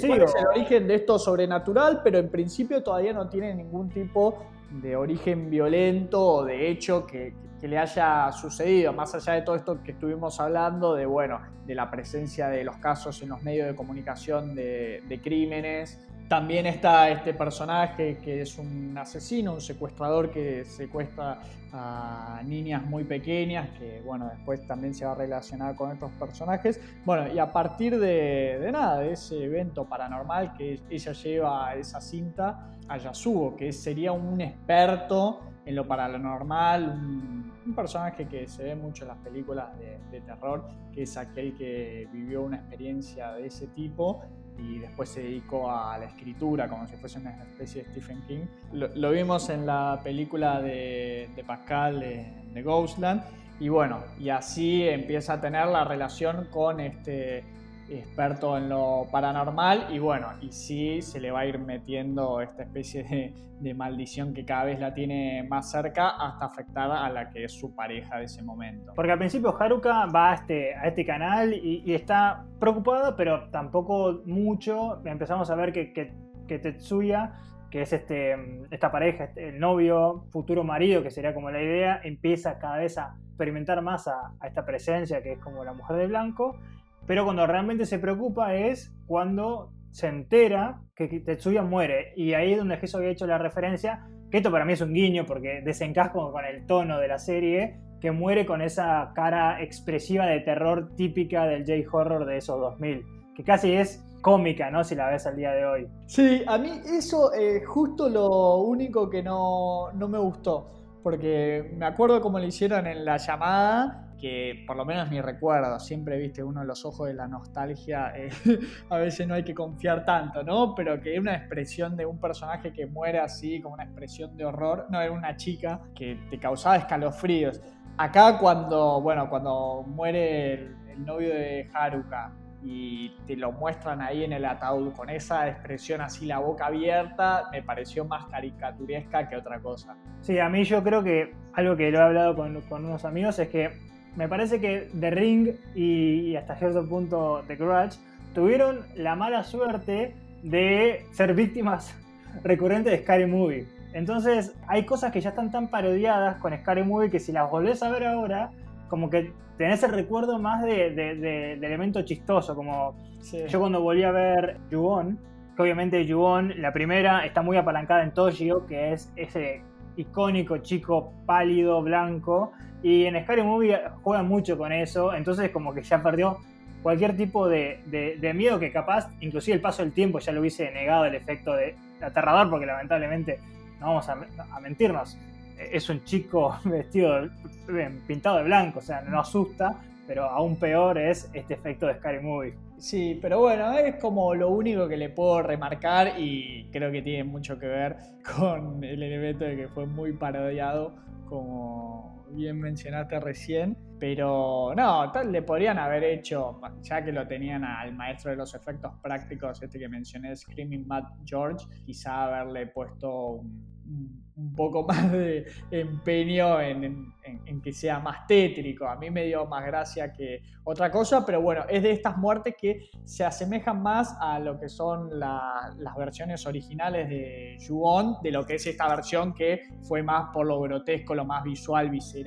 sí, cuál es el origen de esto sobrenatural, pero en principio todavía no tiene ningún tipo de origen violento o de hecho que, que, le haya sucedido, más allá de todo esto que estuvimos hablando, de bueno, de la presencia de los casos en los medios de comunicación de, de crímenes, también está este personaje que es un asesino, un secuestrador que secuestra a niñas muy pequeñas, que bueno, después también se va a relacionar con estos personajes. Bueno, y a partir de, nada, de ese evento paranormal que ella lleva esa cinta a Yasuo, que sería un experto en lo paranormal, un, personaje que se ve mucho en las películas de, de terror, que es aquel que vivió una experiencia de ese tipo y después se dedicó a la escritura como si fuese una especie de Stephen King. Lo, vimos en la película de, Pascal de, Ghostland y bueno, y así empieza a tener la relación con este experto en lo paranormal y bueno, y sí se le va a ir metiendo esta especie de, de, maldición que cada vez la tiene más cerca hasta afectar a la que es su pareja de ese momento. Porque al principio Haruka va a este, a este canal y, está preocupada, pero tampoco mucho. Empezamos a ver que, que, Tetsuya, que es este, esta pareja, este, el novio, futuro marido, que sería como la idea, empieza cada vez a experimentar más a, a esta presencia que es como la mujer de blanco pero cuando realmente se preocupa es cuando se entera que Tetsuya muere. Y ahí es donde Jesús había hecho la referencia, que esto para mí es un guiño porque desencasco con el tono de la serie, que muere con esa cara expresiva de terror típica del J-horror de esos 2000, que casi es cómica, ¿no? Si la ves al día de hoy. Sí, a mí eso es justo lo único que no, no me gustó porque me acuerdo cómo lo hicieron en la llamada que por lo menos mi recuerdo, siempre viste uno los ojos de la nostalgia, eh, a veces no hay que confiar tanto, ¿no? Pero que una expresión de un personaje que muere así, como una expresión de horror, no, era una chica que te causaba escalofríos. Acá cuando, bueno, cuando muere el novio de Haruka, y te lo muestran ahí en el ataúd con esa expresión así, la boca abierta, me pareció más caricaturesca que otra cosa. Sí, a mí yo creo que algo que lo he hablado con unos amigos es que me parece que The Ring y, hasta cierto punto The Grudge tuvieron la mala suerte de ser víctimas recurrentes de Scary Movie. Entonces hay cosas que ya están tan parodiadas con Scary Movie que si las volvés a ver ahora, como que tenés el recuerdo más de, de, elemento chistoso, como yo cuando volví a ver Yuon, que obviamente Yuon, la primera, está muy apalancada en Toshio, que es ese icónico chico pálido, blanco, y en Scary Movie juega mucho con eso, entonces como que ya perdió cualquier tipo de, de, miedo que capaz, inclusive el paso del tiempo ya lo hubiese negado el efecto de aterrador, porque lamentablemente, no vamos a, mentirnos, es un chico vestido, pintado de blanco, o sea, no asusta, pero aún peor es este efecto de Scary Movie. Sí, pero bueno, es como lo único que le puedo remarcar y creo que tiene mucho que ver con el elemento de que fue muy parodiado, como bien mencionaste recién. Pero no, tal, le podrían haber hecho, ya que lo tenían al maestro de los efectos prácticos, este que mencioné, Screaming Matt George, quizá haberle puesto un un poco más de empeño en, que sea más tétrico. A mí me dio más gracia que otra cosa, pero bueno, es de estas muertes que se asemejan más a lo que son las versiones originales de Ju-On, de lo que es esta versión que fue más por lo grotesco, lo más visual, visceral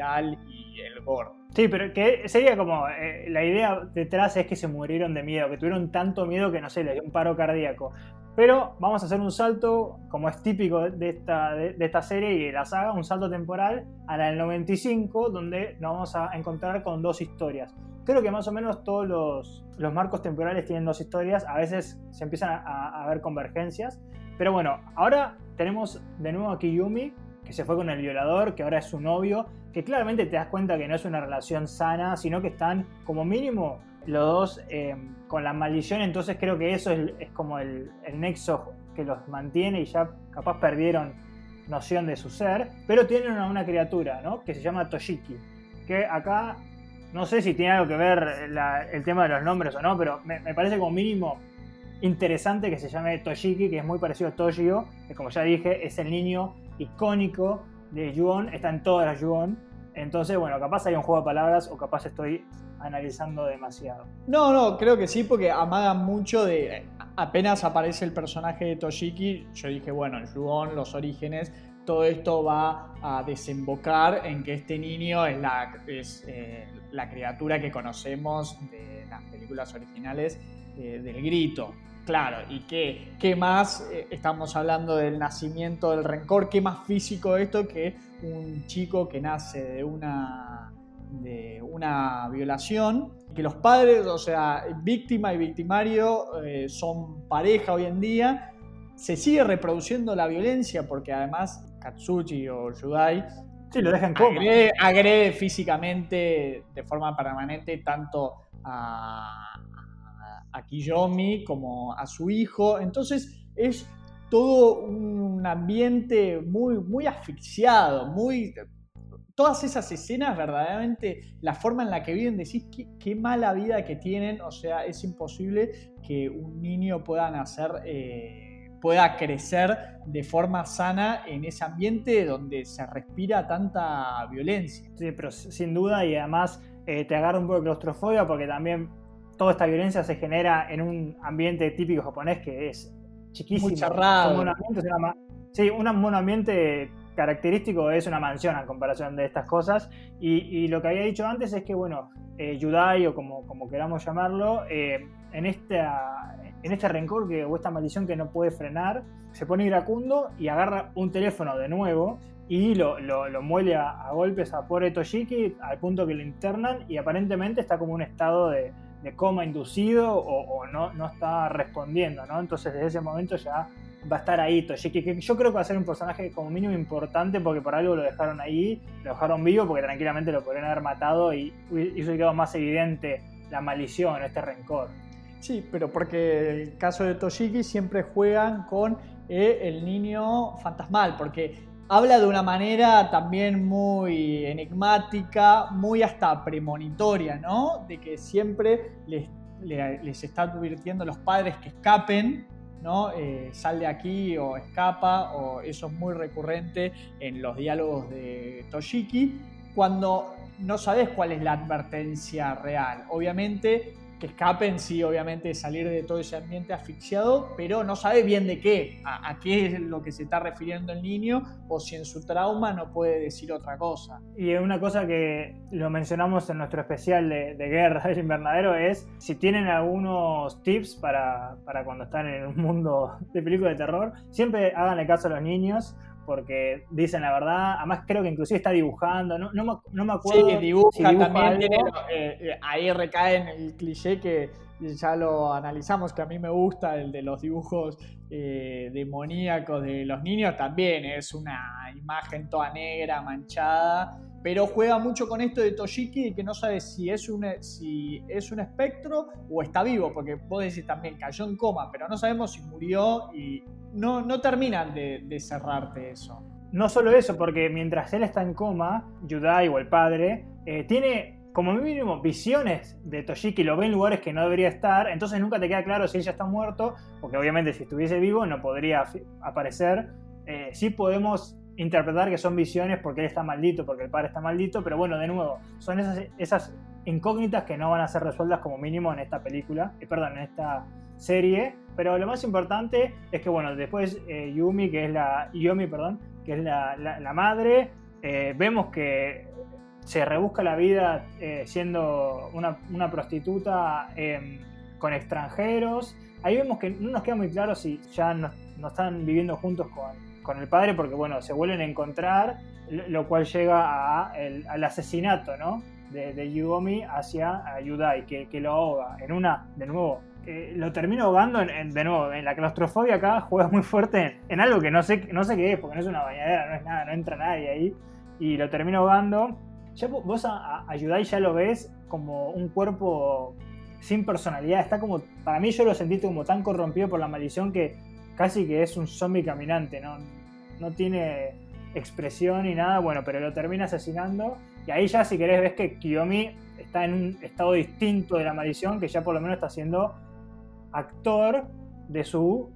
y el gore. Sí, pero que sería como, eh, la idea detrás es que se murieron de miedo, que tuvieron tanto miedo que no sé, les dio un paro cardíaco. Pero vamos a hacer un salto, como es típico de esta, de, esta serie y de la saga, un salto temporal a la del 95, donde nos vamos a encontrar con dos historias. Creo que más o menos todos los, los marcos temporales tienen dos historias, a veces se empiezan a, a ver convergencias, pero bueno, ahora tenemos de nuevo a Kiyumi, que se fue con el violador, que ahora es su novio, que claramente te das cuenta que no es una relación sana, sino que están como mínimo los dos eh, con la maldición, entonces creo que eso es, como el, nexo que los mantiene y ya capaz perdieron noción de su ser, pero tienen una, criatura, ¿no? Que se llama Toshiki, que acá no sé si tiene algo que ver el tema de los nombres o no, pero me, parece como mínimo interesante que se llame Toshiki, que es muy parecido a Toshio, que como ya dije es el niño icónico de Yuon, está en todas las Yuon, entonces bueno, capaz hay un juego de palabras o capaz estoy analizando demasiado. No, no, creo que sí, porque amagan mucho de. Apenas aparece el personaje de Toshiki, yo dije, bueno, el Yugon, los orígenes, todo esto va a desembocar en que este niño es la, eh, criatura que conocemos de las películas originales eh, del grito. Claro, y qué, qué más, eh, estamos hablando del nacimiento del rencor, qué más físico esto que un chico que nace de una de una violación, que los padres, o sea, víctima y victimario eh, son pareja hoy en día, se sigue reproduciendo la violencia porque además Katsuchi o Yudai sí, lo dejan agrede, físicamente de forma permanente tanto a, a Kiyomi como a su hijo, entonces es todo un ambiente muy, muy asfixiado, muy todas esas escenas, verdaderamente, la forma en la que viven, decís qué, mala vida que tienen, o sea, es imposible que un niño pueda nacer, eh, pueda crecer de forma sana en ese ambiente donde se respira tanta violencia. Sí, pero sin duda y además eh, te agarra un poco de claustrofobia porque también toda esta violencia se genera en un ambiente típico japonés que es chiquísimo. Muy charrado. Un sí, un ambiente característico es una mansión a comparación de estas cosas. Y, lo que había dicho antes es que, bueno, eh, Yudai, o como, como queramos llamarlo, eh, en, esta, en este rencor que, o esta maldición que no puede frenar, se pone iracundo y agarra un teléfono de nuevo y lo, lo, muele a, golpes a pobre Toshiki al punto que lo internan y aparentemente está como un estado de, coma inducido o, no, no está respondiendo, ¿no? Entonces desde ese momento ya va a estar ahí Toshiki, que yo creo que va a ser un personaje como mínimo importante porque por algo lo dejaron ahí, lo dejaron vivo porque tranquilamente lo podrían haber matado y hizo quedado más evidente la maldición, este rencor. Sí, pero porque el caso de Toshiki siempre juegan con eh, el niño fantasmal, porque habla de una manera también muy enigmática, muy hasta premonitoria, ¿no? De que siempre les, les está advirtiendo a los padres que escapen ¿no? Eh, sal de aquí o escapa, o eso es muy recurrente en los diálogos de Toshiki, cuando no sabes cuál es la advertencia real. Obviamente que escapen, sí, obviamente salir de todo ese ambiente asfixiado, pero no sabe bien de qué, a, qué es lo que se está refiriendo el niño, o si en su trauma no puede decir otra cosa. Y una cosa que lo mencionamos en nuestro especial de, Guerra del Invernadero es si tienen algunos tips para, para cuando están en un mundo de películas de terror, siempre háganle caso a los niños porque dicen la verdad. Además, creo que inclusive está dibujando. No, no, me, acuerdo. Sí, dibuja, también. Eh, eh, ahí recae en el cliché que ya lo analizamos, que a mí me gusta, el de los dibujos eh, demoníacos de los niños. También es una imagen toda negra, manchada pero juega mucho con esto de Toshiki que no sabe si es, un, si es un espectro o está vivo, porque vos decís también cayó en coma, pero no sabemos si murió y no, no terminan de, cerrarte eso. No solo eso, porque mientras él está en coma, Yudai o el padre, eh, tiene como mínimo visiones de Toshiki, lo ve en lugares que no debería estar, entonces nunca te queda claro si él ya está muerto, porque obviamente si estuviese vivo no podría aparecer. Eh, sí podemos interpretar que son visiones porque él está maldito, porque el padre está maldito, pero bueno, de nuevo, son esas, esas incógnitas que no van a ser resueltas como mínimo en esta película, eh, perdón, en esta serie, pero lo más importante es que, bueno, después eh, Yumi, que es la, Yomi, perdón, que es la, la, madre, eh, vemos que se rebusca la vida siendo una, prostituta em, con extranjeros, ahí vemos que no nos queda muy claro si ya no, están viviendo juntos con con el padre porque, bueno, se vuelven a encontrar, lo cual llega al asesinato, ¿no? De, de hacia Yudai, que, que, lo ahoga en una, de nuevo, lo termina ahogando en, de nuevo, en la claustrofobia acá juega muy fuerte en, algo que no sé, no sé qué es, porque no es una bañadera, no es nada, no entra nadie ahí, y lo termina ahogando. Ya vos a, Yudai ya lo ves como un cuerpo sin personalidad, está como, para mí yo lo sentí como tan corrompido por la maldición que casi que es un zombie caminante, ¿no? No tiene expresión ni nada, bueno, pero lo termina asesinando. Y ahí ya, si querés, ves que Kiyomi está en un estado distinto de la maldición, que ya por lo menos está siendo actor de, su,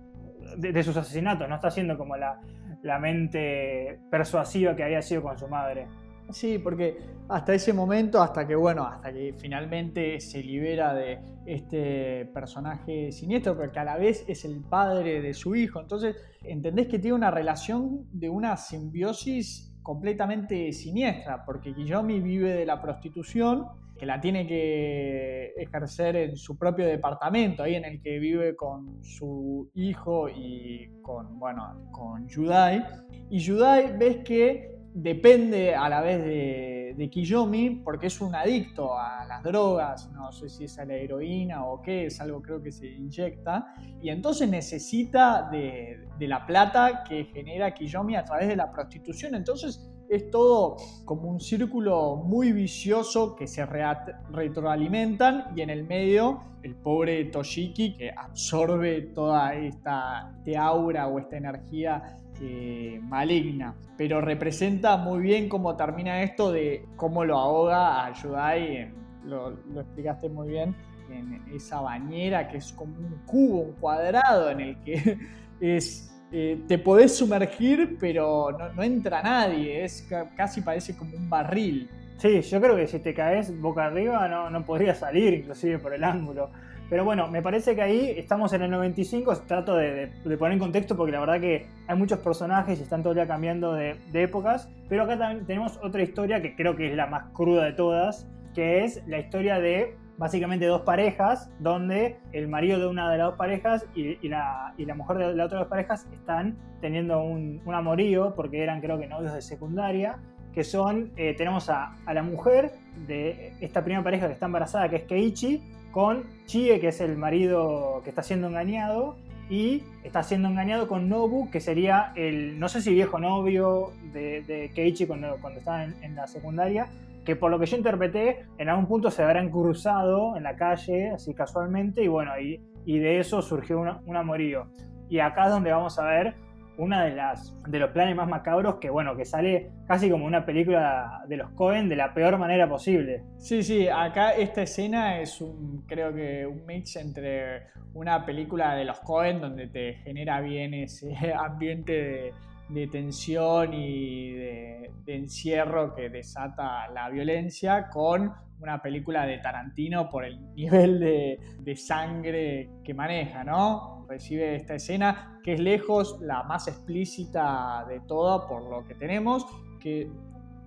de, sus asesinatos, no está siendo como la, la mente persuasiva que había sido con su madre. Sí, porque hasta ese momento, hasta que bueno, hasta que finalmente se libera de este personaje siniestro, pero que a la vez es el padre de su hijo. Entonces, entendés que tiene una relación de una simbiosis completamente siniestra, porque Kiyomi vive de la prostitución, que la tiene que ejercer en su propio departamento, ahí en el que vive con su hijo y con, bueno, con Yudai. Y Yudai ves que depende a la vez de, Kiyomi porque es un adicto a las drogas, no sé si es a la heroína o qué, es algo creo que se inyecta, y entonces necesita de, la plata que genera Kiyomi a través de la prostitución, entonces es todo como un círculo muy vicioso que se retroalimentan y en el medio el pobre Toshiki que absorbe toda esta, este aura o esta energía eh, maligna, pero representa muy bien cómo termina esto de cómo lo ahoga a Yudai, lo, explicaste muy bien, en esa bañera que es como un cubo, un cuadrado en el que es eh, te podés sumergir, pero no, entra nadie, es casi parece como un barril. Sí, yo creo que si te caes boca arriba no, no podrías salir, inclusive por el ángulo. Pero bueno, me parece que ahí estamos en el 95, trato de, poner en contexto porque la verdad que hay muchos personajes y están todavía cambiando de, épocas, pero acá también tenemos otra historia que creo que es la más cruda de todas, que es la historia de básicamente dos parejas, donde el marido de una de las dos parejas y, la, mujer de la otra de las parejas están teniendo un, amorío, porque eran creo que novios de secundaria, que son, eh, tenemos a, a la mujer de esta primera pareja que está embarazada, que es Keiichi, con Chie, que es el marido que está siendo engañado, y está siendo engañado con Nobu, que sería el, no sé si viejo novio de, de Keiichi cuando, cuando estaba en, la secundaria, que por lo que yo interpreté, en algún punto se habrán cruzado en la calle, así casualmente, y bueno, y de eso surgió un amorío. Y acá es donde vamos a ver una de las de los planes más macabros que bueno que sale casi como una película de los Cohen de la peor manera posible sí sí acá esta escena es un creo que un mix entre una película de los Cohen donde te genera bien ese ambiente de, tensión y de, encierro que desata la violencia con una película de Tarantino por el nivel de, de sangre que maneja, ¿no? Recibe esta escena, que es lejos la más explícita de toda por lo que tenemos, que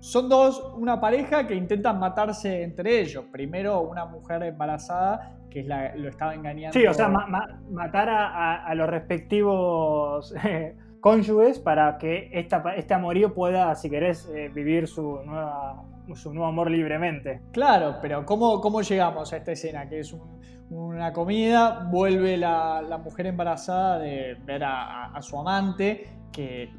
son dos, una pareja que intentan matarse entre ellos. Primero una mujer embarazada que lo estaba engañando. Sí, o sea, matar a, los respectivos eh, cónyuges para que esta, este amorío pueda, si querés, eh, vivir su, nueva, su nuevo amor libremente. Claro, pero ¿cómo, ¿cómo llegamos a esta escena? Que es un, una comida, vuelve la, mujer embarazada de ver a, su amante, que,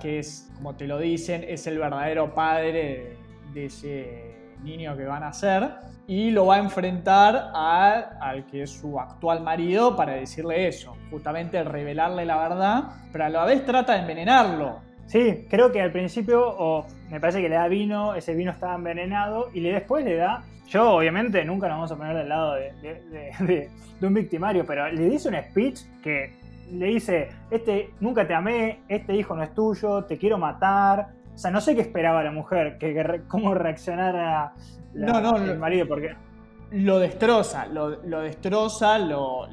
que, es, como te lo dicen, es el verdadero padre de, ese niño que van a ser, y lo va a enfrentar al que es su actual marido para decirle eso, justamente revelarle la verdad, pero a la vez trata de envenenarlo. Sí, creo que al principio, o me parece que le da vino, ese vino estaba envenenado, y después le da yo, obviamente, nunca nos vamos a poner del lado de, un victimario, pero le dice un speech que le dice: Este, nunca te amé, este hijo no es tuyo, te quiero matar. O sea, no sé qué esperaba la mujer, que, cómo reaccionara el marido, porque. Lo destroza, lo, destroza, lo,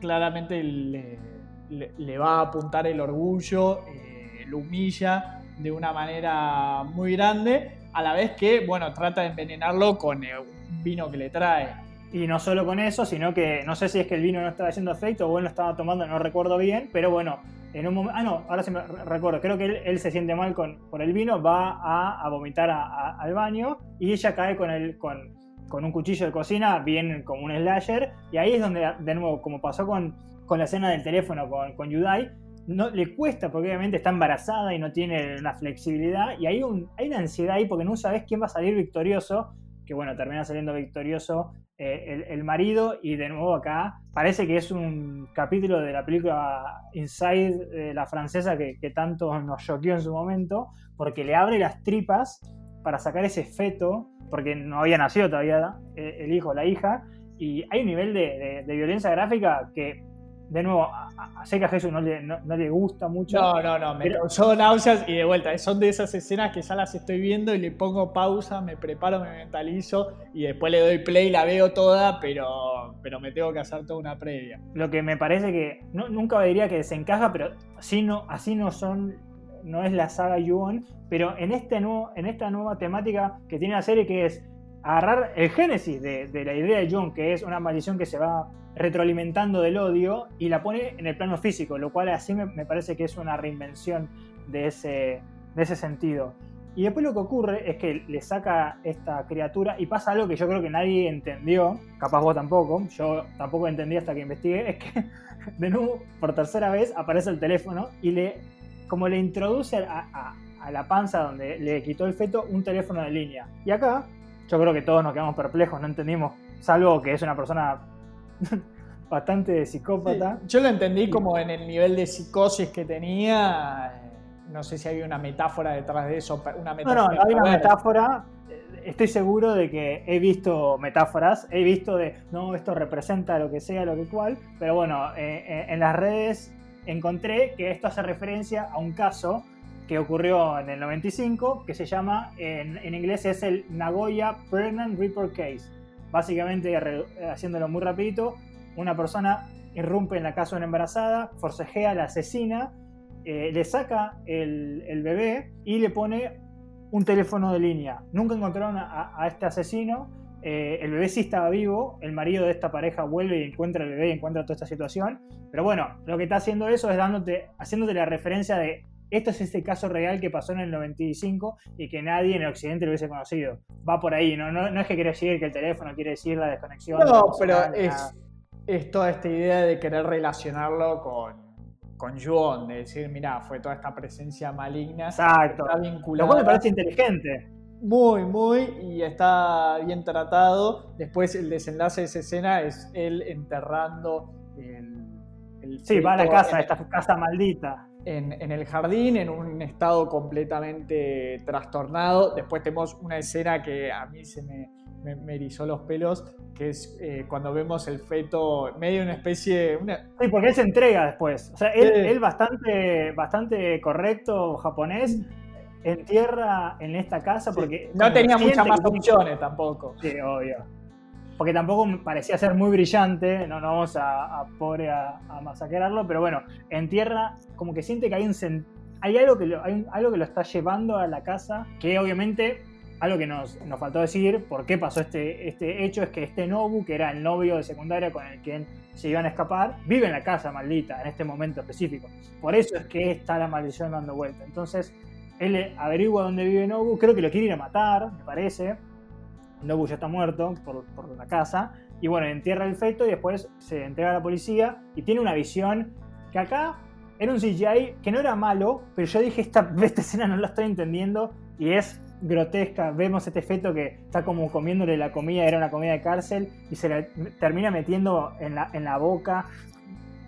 claramente le, va a apuntar el orgullo, eh, lo humilla de una manera muy grande a la vez que, bueno, trata de envenenarlo con un eh, vino que le trae. Y no solo con eso, sino que no sé si es que el vino no estaba haciendo efecto o él estaba tomando, no recuerdo bien, pero bueno, en un momento. Ah, no, ahora sí me recuerdo. Creo que él, se siente mal con, por el vino, va a, vomitar al baño y ella cae con, el, con, con, un cuchillo de cocina, bien como un slasher. Y ahí es donde, de nuevo, como pasó con, con la escena del teléfono con, con Yudai, no, le cuesta porque obviamente está embarazada y no tiene una flexibilidad y hay, un, hay una ansiedad ahí porque no sabes quién va a salir victorioso, que bueno, termina saliendo victorioso eh, el, marido y de nuevo acá parece que es un capítulo de la película Inside, la francesa, que, tanto nos choqueó en su momento, porque le abre las tripas para sacar ese feto, porque no había nacido todavía eh, el hijo o la hija, y hay un nivel de violencia gráfica que de nuevo, sé que a Jesús no le, no, le gusta mucho. No, no, no, me causó náuseas y de vuelta, son de esas escenas que ya las estoy viendo y le pongo pausa, me preparo, me mentalizo y después le doy play, la veo toda, pero, pero me tengo que hacer toda una previa. Lo que me parece que, nunca diría que desencaja, pero así no, así no son, no es la saga Yuon, pero en, este nuevo, en esta nueva temática que tiene la serie que es agarrar el génesis de, de la idea de John, que es una maldición que se va retroalimentando del odio y la pone en el plano físico, lo cual así me, parece que es una reinvención de ese, de ese sentido. Y después lo que ocurre es que le saca esta criatura y pasa algo que yo creo que nadie entendió, capaz vos tampoco, yo tampoco entendí hasta que investigué, es que de nuevo, por tercera vez, aparece el teléfono y le, como le introduce a, a la panza donde le quitó el feto un teléfono de línea. Y acá, yo creo que todos nos quedamos perplejos, no entendimos, salvo que es una persona bastante psicópata. yo lo entendí como en el nivel de psicosis que tenía. No sé si había una metáfora detrás de eso. Una metáfora no, no, no hay una metáfora. Estoy seguro de que he visto metáforas, he visto de, no, esto representa lo que sea, lo que cual, pero bueno, eh, eh, en las redes encontré que esto hace referencia a un caso que ocurrió en el 95, que se llama, en, en inglés es el Nagoya Pregnant Reaper Case Básicamente, haciéndolo muy rapidito, una persona irrumpe en la casa de una embarazada, forcejea la asesina, eh, le saca el, bebé y le pone un teléfono de línea. Nunca encontraron a, este asesino. Eh, el bebé sí estaba vivo, el marido de esta pareja vuelve y encuentra el bebé y encuentra toda esta situación. Pero bueno, lo que está haciendo eso es dándote, haciéndote la referencia de esto es este caso real que pasó en el 95 y que nadie en el occidente lo hubiese conocido. Va por ahí, no, no, es que quiere decir que el teléfono quiere decir la desconexión. No, pero es, es toda esta idea de querer relacionarlo con, con Juon, de decir, mira, fue toda esta presencia maligna. Exacto. Está vinculada. Lo cual me parece inteligente. Muy, muy, y está bien tratado. Después el desenlace de esa escena es él enterrando el... el Sí, va a la casa, esta casa maldita. En, en el jardín en un estado completamente trastornado. Después tenemos una escena que a mí se me, me- me erizó los pelos, que es eh, cuando vemos el feto medio una especie... Una, Sí, porque él se entrega después. O sea, él, él bastante, bastante correcto japonés, entierra en esta casa porque... no tenía muchas más opciones tampoco. Sí, obvio. Porque tampoco parecía ser muy brillante, no, no vamos a, a pobre a, a masacrarlo, pero bueno, en tierra como que siente que hay un hay algo que lo, hay un- algo que lo está llevando a la casa, que obviamente algo que nos, nos faltó decir, por qué pasó este, este hecho, es que este Nobu, que era el novio de secundaria con el que se iban a escapar, vive en la casa maldita en este momento específico. Por eso es que está la maldición dando vuelta. Entonces, él averigua dónde vive Nobu, creo que lo quiere ir a matar, me parece. Nobu ya está muerto por, por la casa. Y bueno, entierra el feto y después se entrega a la policía y tiene una visión que acá era un CGI que no era malo, pero yo dije, esta, esta escena no la estoy entendiendo y es grotesca. Vemos este feto que está como comiéndole la comida, era una comida de cárcel, y se la termina metiendo en la, en la boca.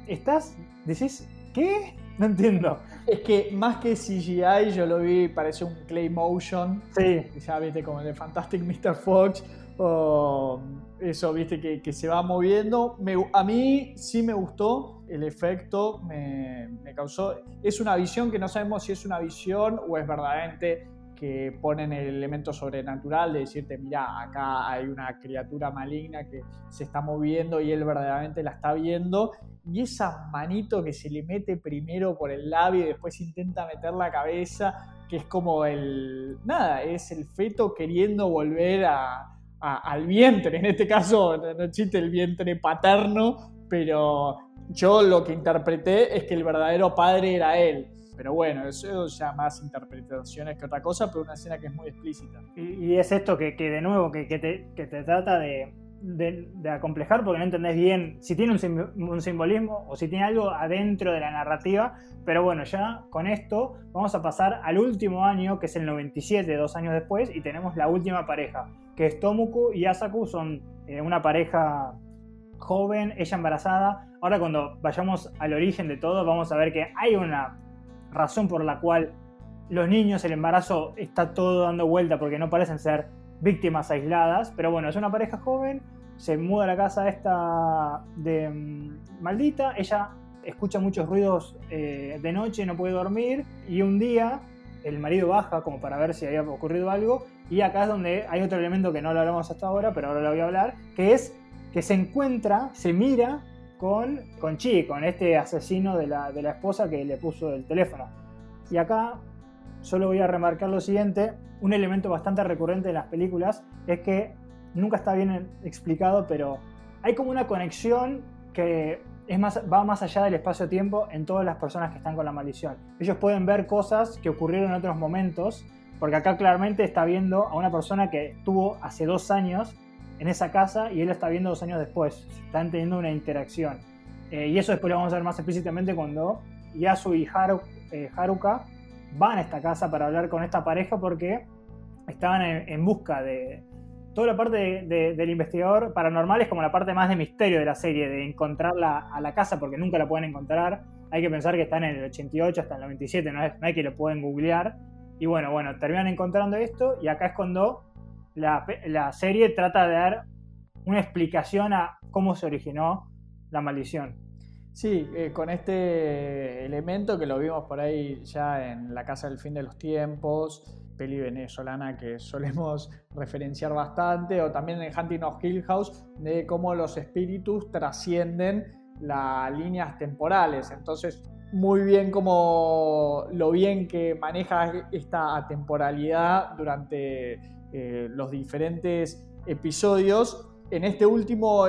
¿Estás? ¿Decís? ¿Qué? No entiendo. Es que más que CGI yo lo vi, parece un clay motion. Sí, ya viste como el de Fantastic Mr. Fox o eso viste que, que se va moviendo Me- a mí sí me gustó el efecto me, me causó es una visión que no sabemos si es una visión o es verdaderamente que ponen el elemento sobrenatural de decirte mira acá hay una criatura maligna que se está moviendo y él verdaderamente la está viendo y esa manito que se le mete primero por el labio y después intenta meter la cabeza que es como el, nada, es el feto queriendo volver a, al vientre, en este caso no no existe el vientre paterno, pero yo lo que interpreté es que el verdadero padre era él. Pero bueno, eso ya más interpretaciones que otra cosa, pero una escena que es muy explícita. Y, es esto que, que de nuevo, que, que te, que te trata de, de- de acomplejar porque no entendés bien si tiene un simbolismo o si tiene algo adentro de la narrativa. Pero bueno, ya con esto vamos a pasar al último año, que es el 97, dos años después, y tenemos la última pareja, que es Tomuku y Asaku, son eh, una pareja joven, ella embarazada. Ahora cuando vayamos al origen de todo, vamos a ver que hay una razón por la cual los niños, el embarazo está todo dando vuelta porque no parecen ser víctimas aisladas. Pero bueno, es una pareja joven, se muda a la casa esta de mm, maldita, ella escucha muchos ruidos eh, de noche, no puede dormir y un día el marido baja como para ver si había ocurrido algo y acá es donde hay otro elemento que no lo hablamos hasta ahora, pero ahora lo voy a hablar, que es que se encuentra, se mira con, con Chi, con este asesino de la, de la esposa que le puso el teléfono. Y acá solo voy a remarcar lo siguiente, un elemento bastante recurrente en las películas es que nunca está bien explicado, pero hay como una conexión que es más, va más allá del espacio-tiempo en todas las personas que están con la maldición. Ellos pueden ver cosas que ocurrieron en otros momentos, porque acá claramente está viendo a una persona que estuvo hace dos años en esa casa y él la está viendo dos años después. Están teniendo una interacción. Eh, y eso después lo vamos a ver más explícitamente cuando Yasu y eh, Haruka van a esta casa para hablar con esta pareja porque estaban en, busca de toda la parte de- de- del investigador paranormal es como la parte más de misterio de la serie, de encontrarla a la casa porque nunca la pueden encontrar. Hay que pensar que están en el 88 hasta el 97, no, es, no hay que lo pueden googlear. Y bueno, bueno, terminan encontrando esto y acá es cuando la, la serie trata de dar una explicación a cómo se originó la maldición. Sí, eh, con este elemento que lo vimos por ahí ya en La Casa del Fin de los Tiempos, peli venezolana que solemos referenciar bastante, o también en Hunting of Hill House, de cómo los espíritus trascienden las líneas temporales. Entonces, muy bien como lo bien que maneja esta atemporalidad durante eh, los diferentes episodios. En este último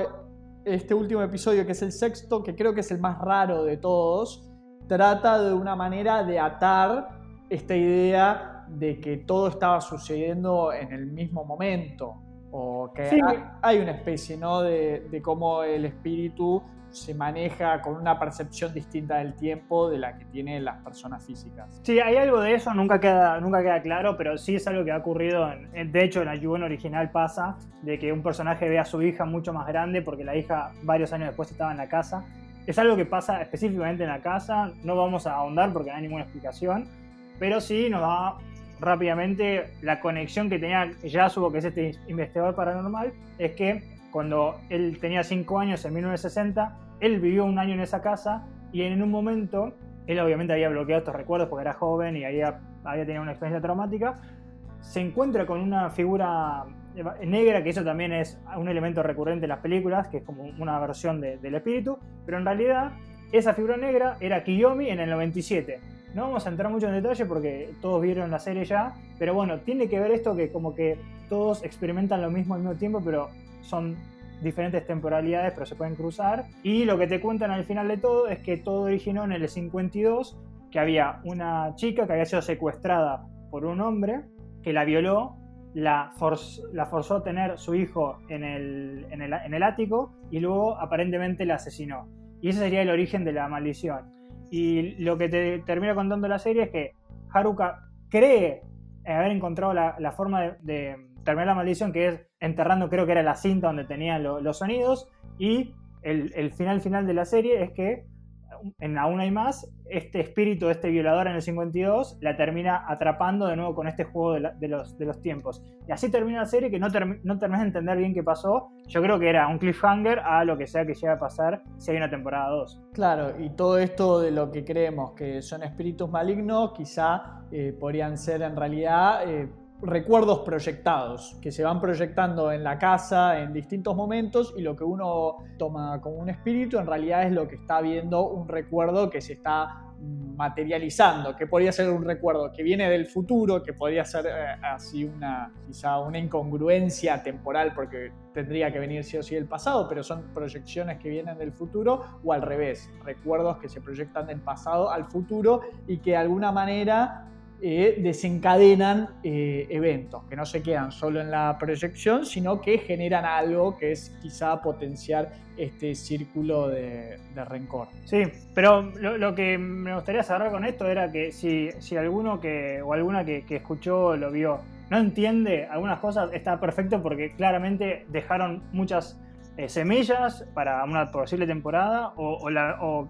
este último episodio, que es el sexto, que creo que es el más raro de todos, trata de una manera de atar esta idea de que todo estaba sucediendo en el mismo momento. O que hay, hay, una especie, ¿no? De, de cómo el espíritu se maneja con una percepción distinta del tiempo de la que tienen las personas físicas. Sí, hay algo de eso, nunca queda, nunca queda claro, pero sí es algo que ha ocurrido. En, de hecho, en la Yugon original pasa de que un personaje ve a su hija mucho más grande porque la hija varios años después estaba en la casa. Es algo que pasa específicamente en la casa, no vamos a ahondar porque no hay ninguna explicación, pero sí nos da rápidamente la conexión que tenía Yasuo, que es este investigador paranormal, es que cuando él tenía 5 años en 1960, él vivió un año en esa casa y en un momento, él obviamente había bloqueado estos recuerdos porque era joven y había, había tenido una experiencia traumática, se encuentra con una figura negra, que eso también es un elemento recurrente en las películas, que es como una versión del espíritu, pero en realidad esa figura negra era Kiyomi en el 97. No vamos a entrar mucho en detalle porque todos vieron la serie ya, pero bueno, tiene que ver esto que como que todos experimentan lo mismo al mismo tiempo, pero son diferentes temporalidades, pero se pueden cruzar. Y lo que te cuentan al final de todo es que todo originó en el 52, que había una chica que había sido secuestrada por un hombre, que la violó, la, forzó a tener su hijo en, el, en el ático y luego aparentemente la asesinó. Y ese sería el origen de la maldición. Y lo que te termina contando la serie es que Haruka cree haber encontrado la, forma de terminar la maldición, que es enterrando, creo que era la cinta donde tenía los sonidos. Y el, final final de la serie es que, en Aún hay más, este espíritu de este violador en el 52 la termina atrapando de nuevo con este juego de, los, de los, tiempos. Y así termina la serie que no, no terminas de entender bien qué pasó. Yo creo que era un cliffhanger a lo que sea que llegue a pasar si hay una temporada 2. Claro, y todo esto de lo que creemos que son espíritus malignos, quizá eh, podrían ser en realidad... Eh, recuerdos proyectados, que se van proyectando en la casa en distintos momentos y lo que uno toma como un espíritu en realidad es lo que está viendo un recuerdo que se está materializando, que podría ser un recuerdo que viene del futuro, que podría ser eh, así una quizá una incongruencia temporal porque tendría que venir sí o sí del pasado, pero son proyecciones que vienen del futuro o al revés, recuerdos que se proyectan del pasado al futuro y que de alguna manera eh, desencadenan eh, eventos que no se quedan solo en la proyección, sino que generan algo que es quizá potenciar este círculo de, rencor. Sí, pero lo, que me gustaría cerrar con esto era que si, si alguno que, o alguna que, que escuchó lo vio no entiende algunas cosas, está perfecto porque claramente dejaron muchas eh, semillas para una posible temporada o,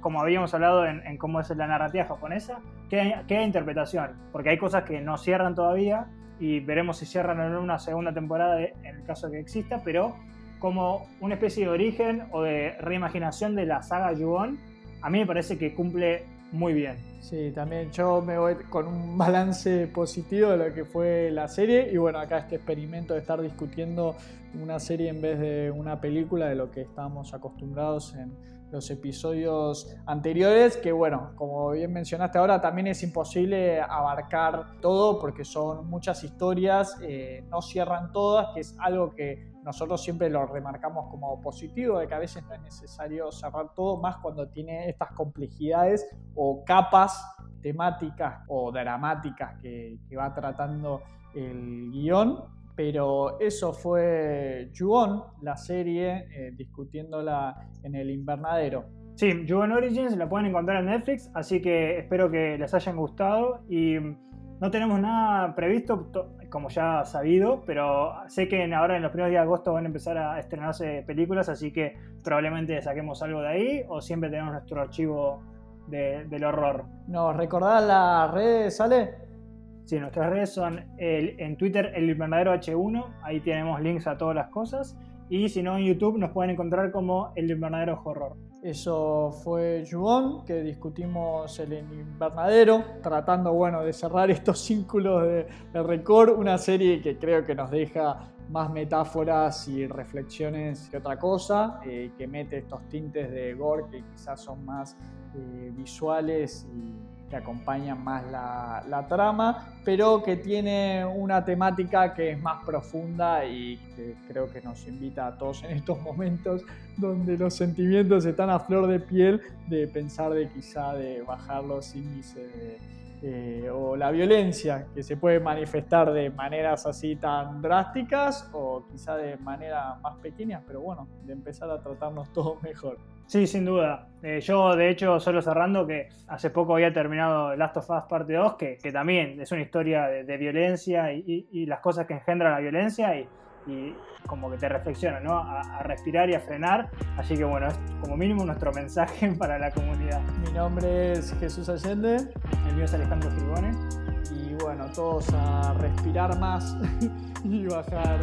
como habíamos hablado en, cómo es la narrativa japonesa, queda, interpretación, porque hay cosas que no cierran todavía y veremos si cierran en una segunda temporada en el caso que exista, pero como una especie de origen o de reimaginación de la saga Yuon, a mí me parece que cumple muy bien. Sí, también yo me voy con un balance positivo de lo que fue la serie y bueno, acá este experimento de estar discutiendo una serie en vez de una película de lo que estábamos acostumbrados en los episodios anteriores, que bueno, como bien mencionaste ahora, también es imposible abarcar todo porque son muchas historias, eh, no cierran todas, que es algo que nosotros siempre lo remarcamos como positivo, de que a veces no es necesario cerrar todo, más cuando tiene estas complejidades o capas temáticas o dramáticas que, va tratando el guion. Pero eso fue Juon, la serie, eh, discutiéndola en el invernadero. Sí, Juon Origins la pueden encontrar en Netflix, así que espero que les hayan gustado y no tenemos nada previsto, como ya sabido, pero sé que ahora en los primeros días de agosto van a empezar a estrenarse películas, así que probablemente saquemos algo de ahí o siempre tenemos nuestro archivo del horror. ¿Nos recordás las redes, Sale? Sí, nuestras redes son en Twitter el invernadero H1, ahí tenemos links a todas las cosas. Y si no, en YouTube nos pueden encontrar como el invernadero horror. Eso fue Juon, que discutimos el invernadero, tratando bueno, de cerrar estos círculos de, de una serie que creo que nos deja más metáforas y reflexiones que otra cosa, eh, que mete estos tintes de gore que quizás son más eh, visuales y que acompañan más la, trama, pero que tiene una temática que es más profunda y que creo que nos invita a todos en estos momentos donde los sentimientos están a flor de piel de pensar de quizá de bajar los índices de eh, o la violencia que se puede manifestar de maneras así tan drásticas o quizá de manera más pequeñas, pero bueno, de empezar a tratarnos todos mejor. Sí, sin duda. Eh, yo, de hecho, solo cerrando, que hace poco había terminado Last of Us Parte 2, que, que también es una historia de, violencia y, las cosas que engendra la violencia y, como que te reflexiona, ¿no? A, respirar y a frenar. Así que bueno, es como mínimo nuestro mensaje para la comunidad. Mi nombre es Jesús Allende. El mío es Alejandro Giribone. Y bueno, todos a respirar más y bajar,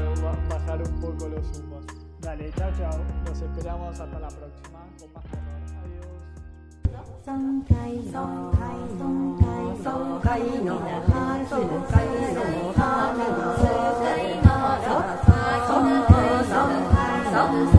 bajar un poco los humos. Dale, chao, chao. Los esperamos hasta la próxima. Adiós.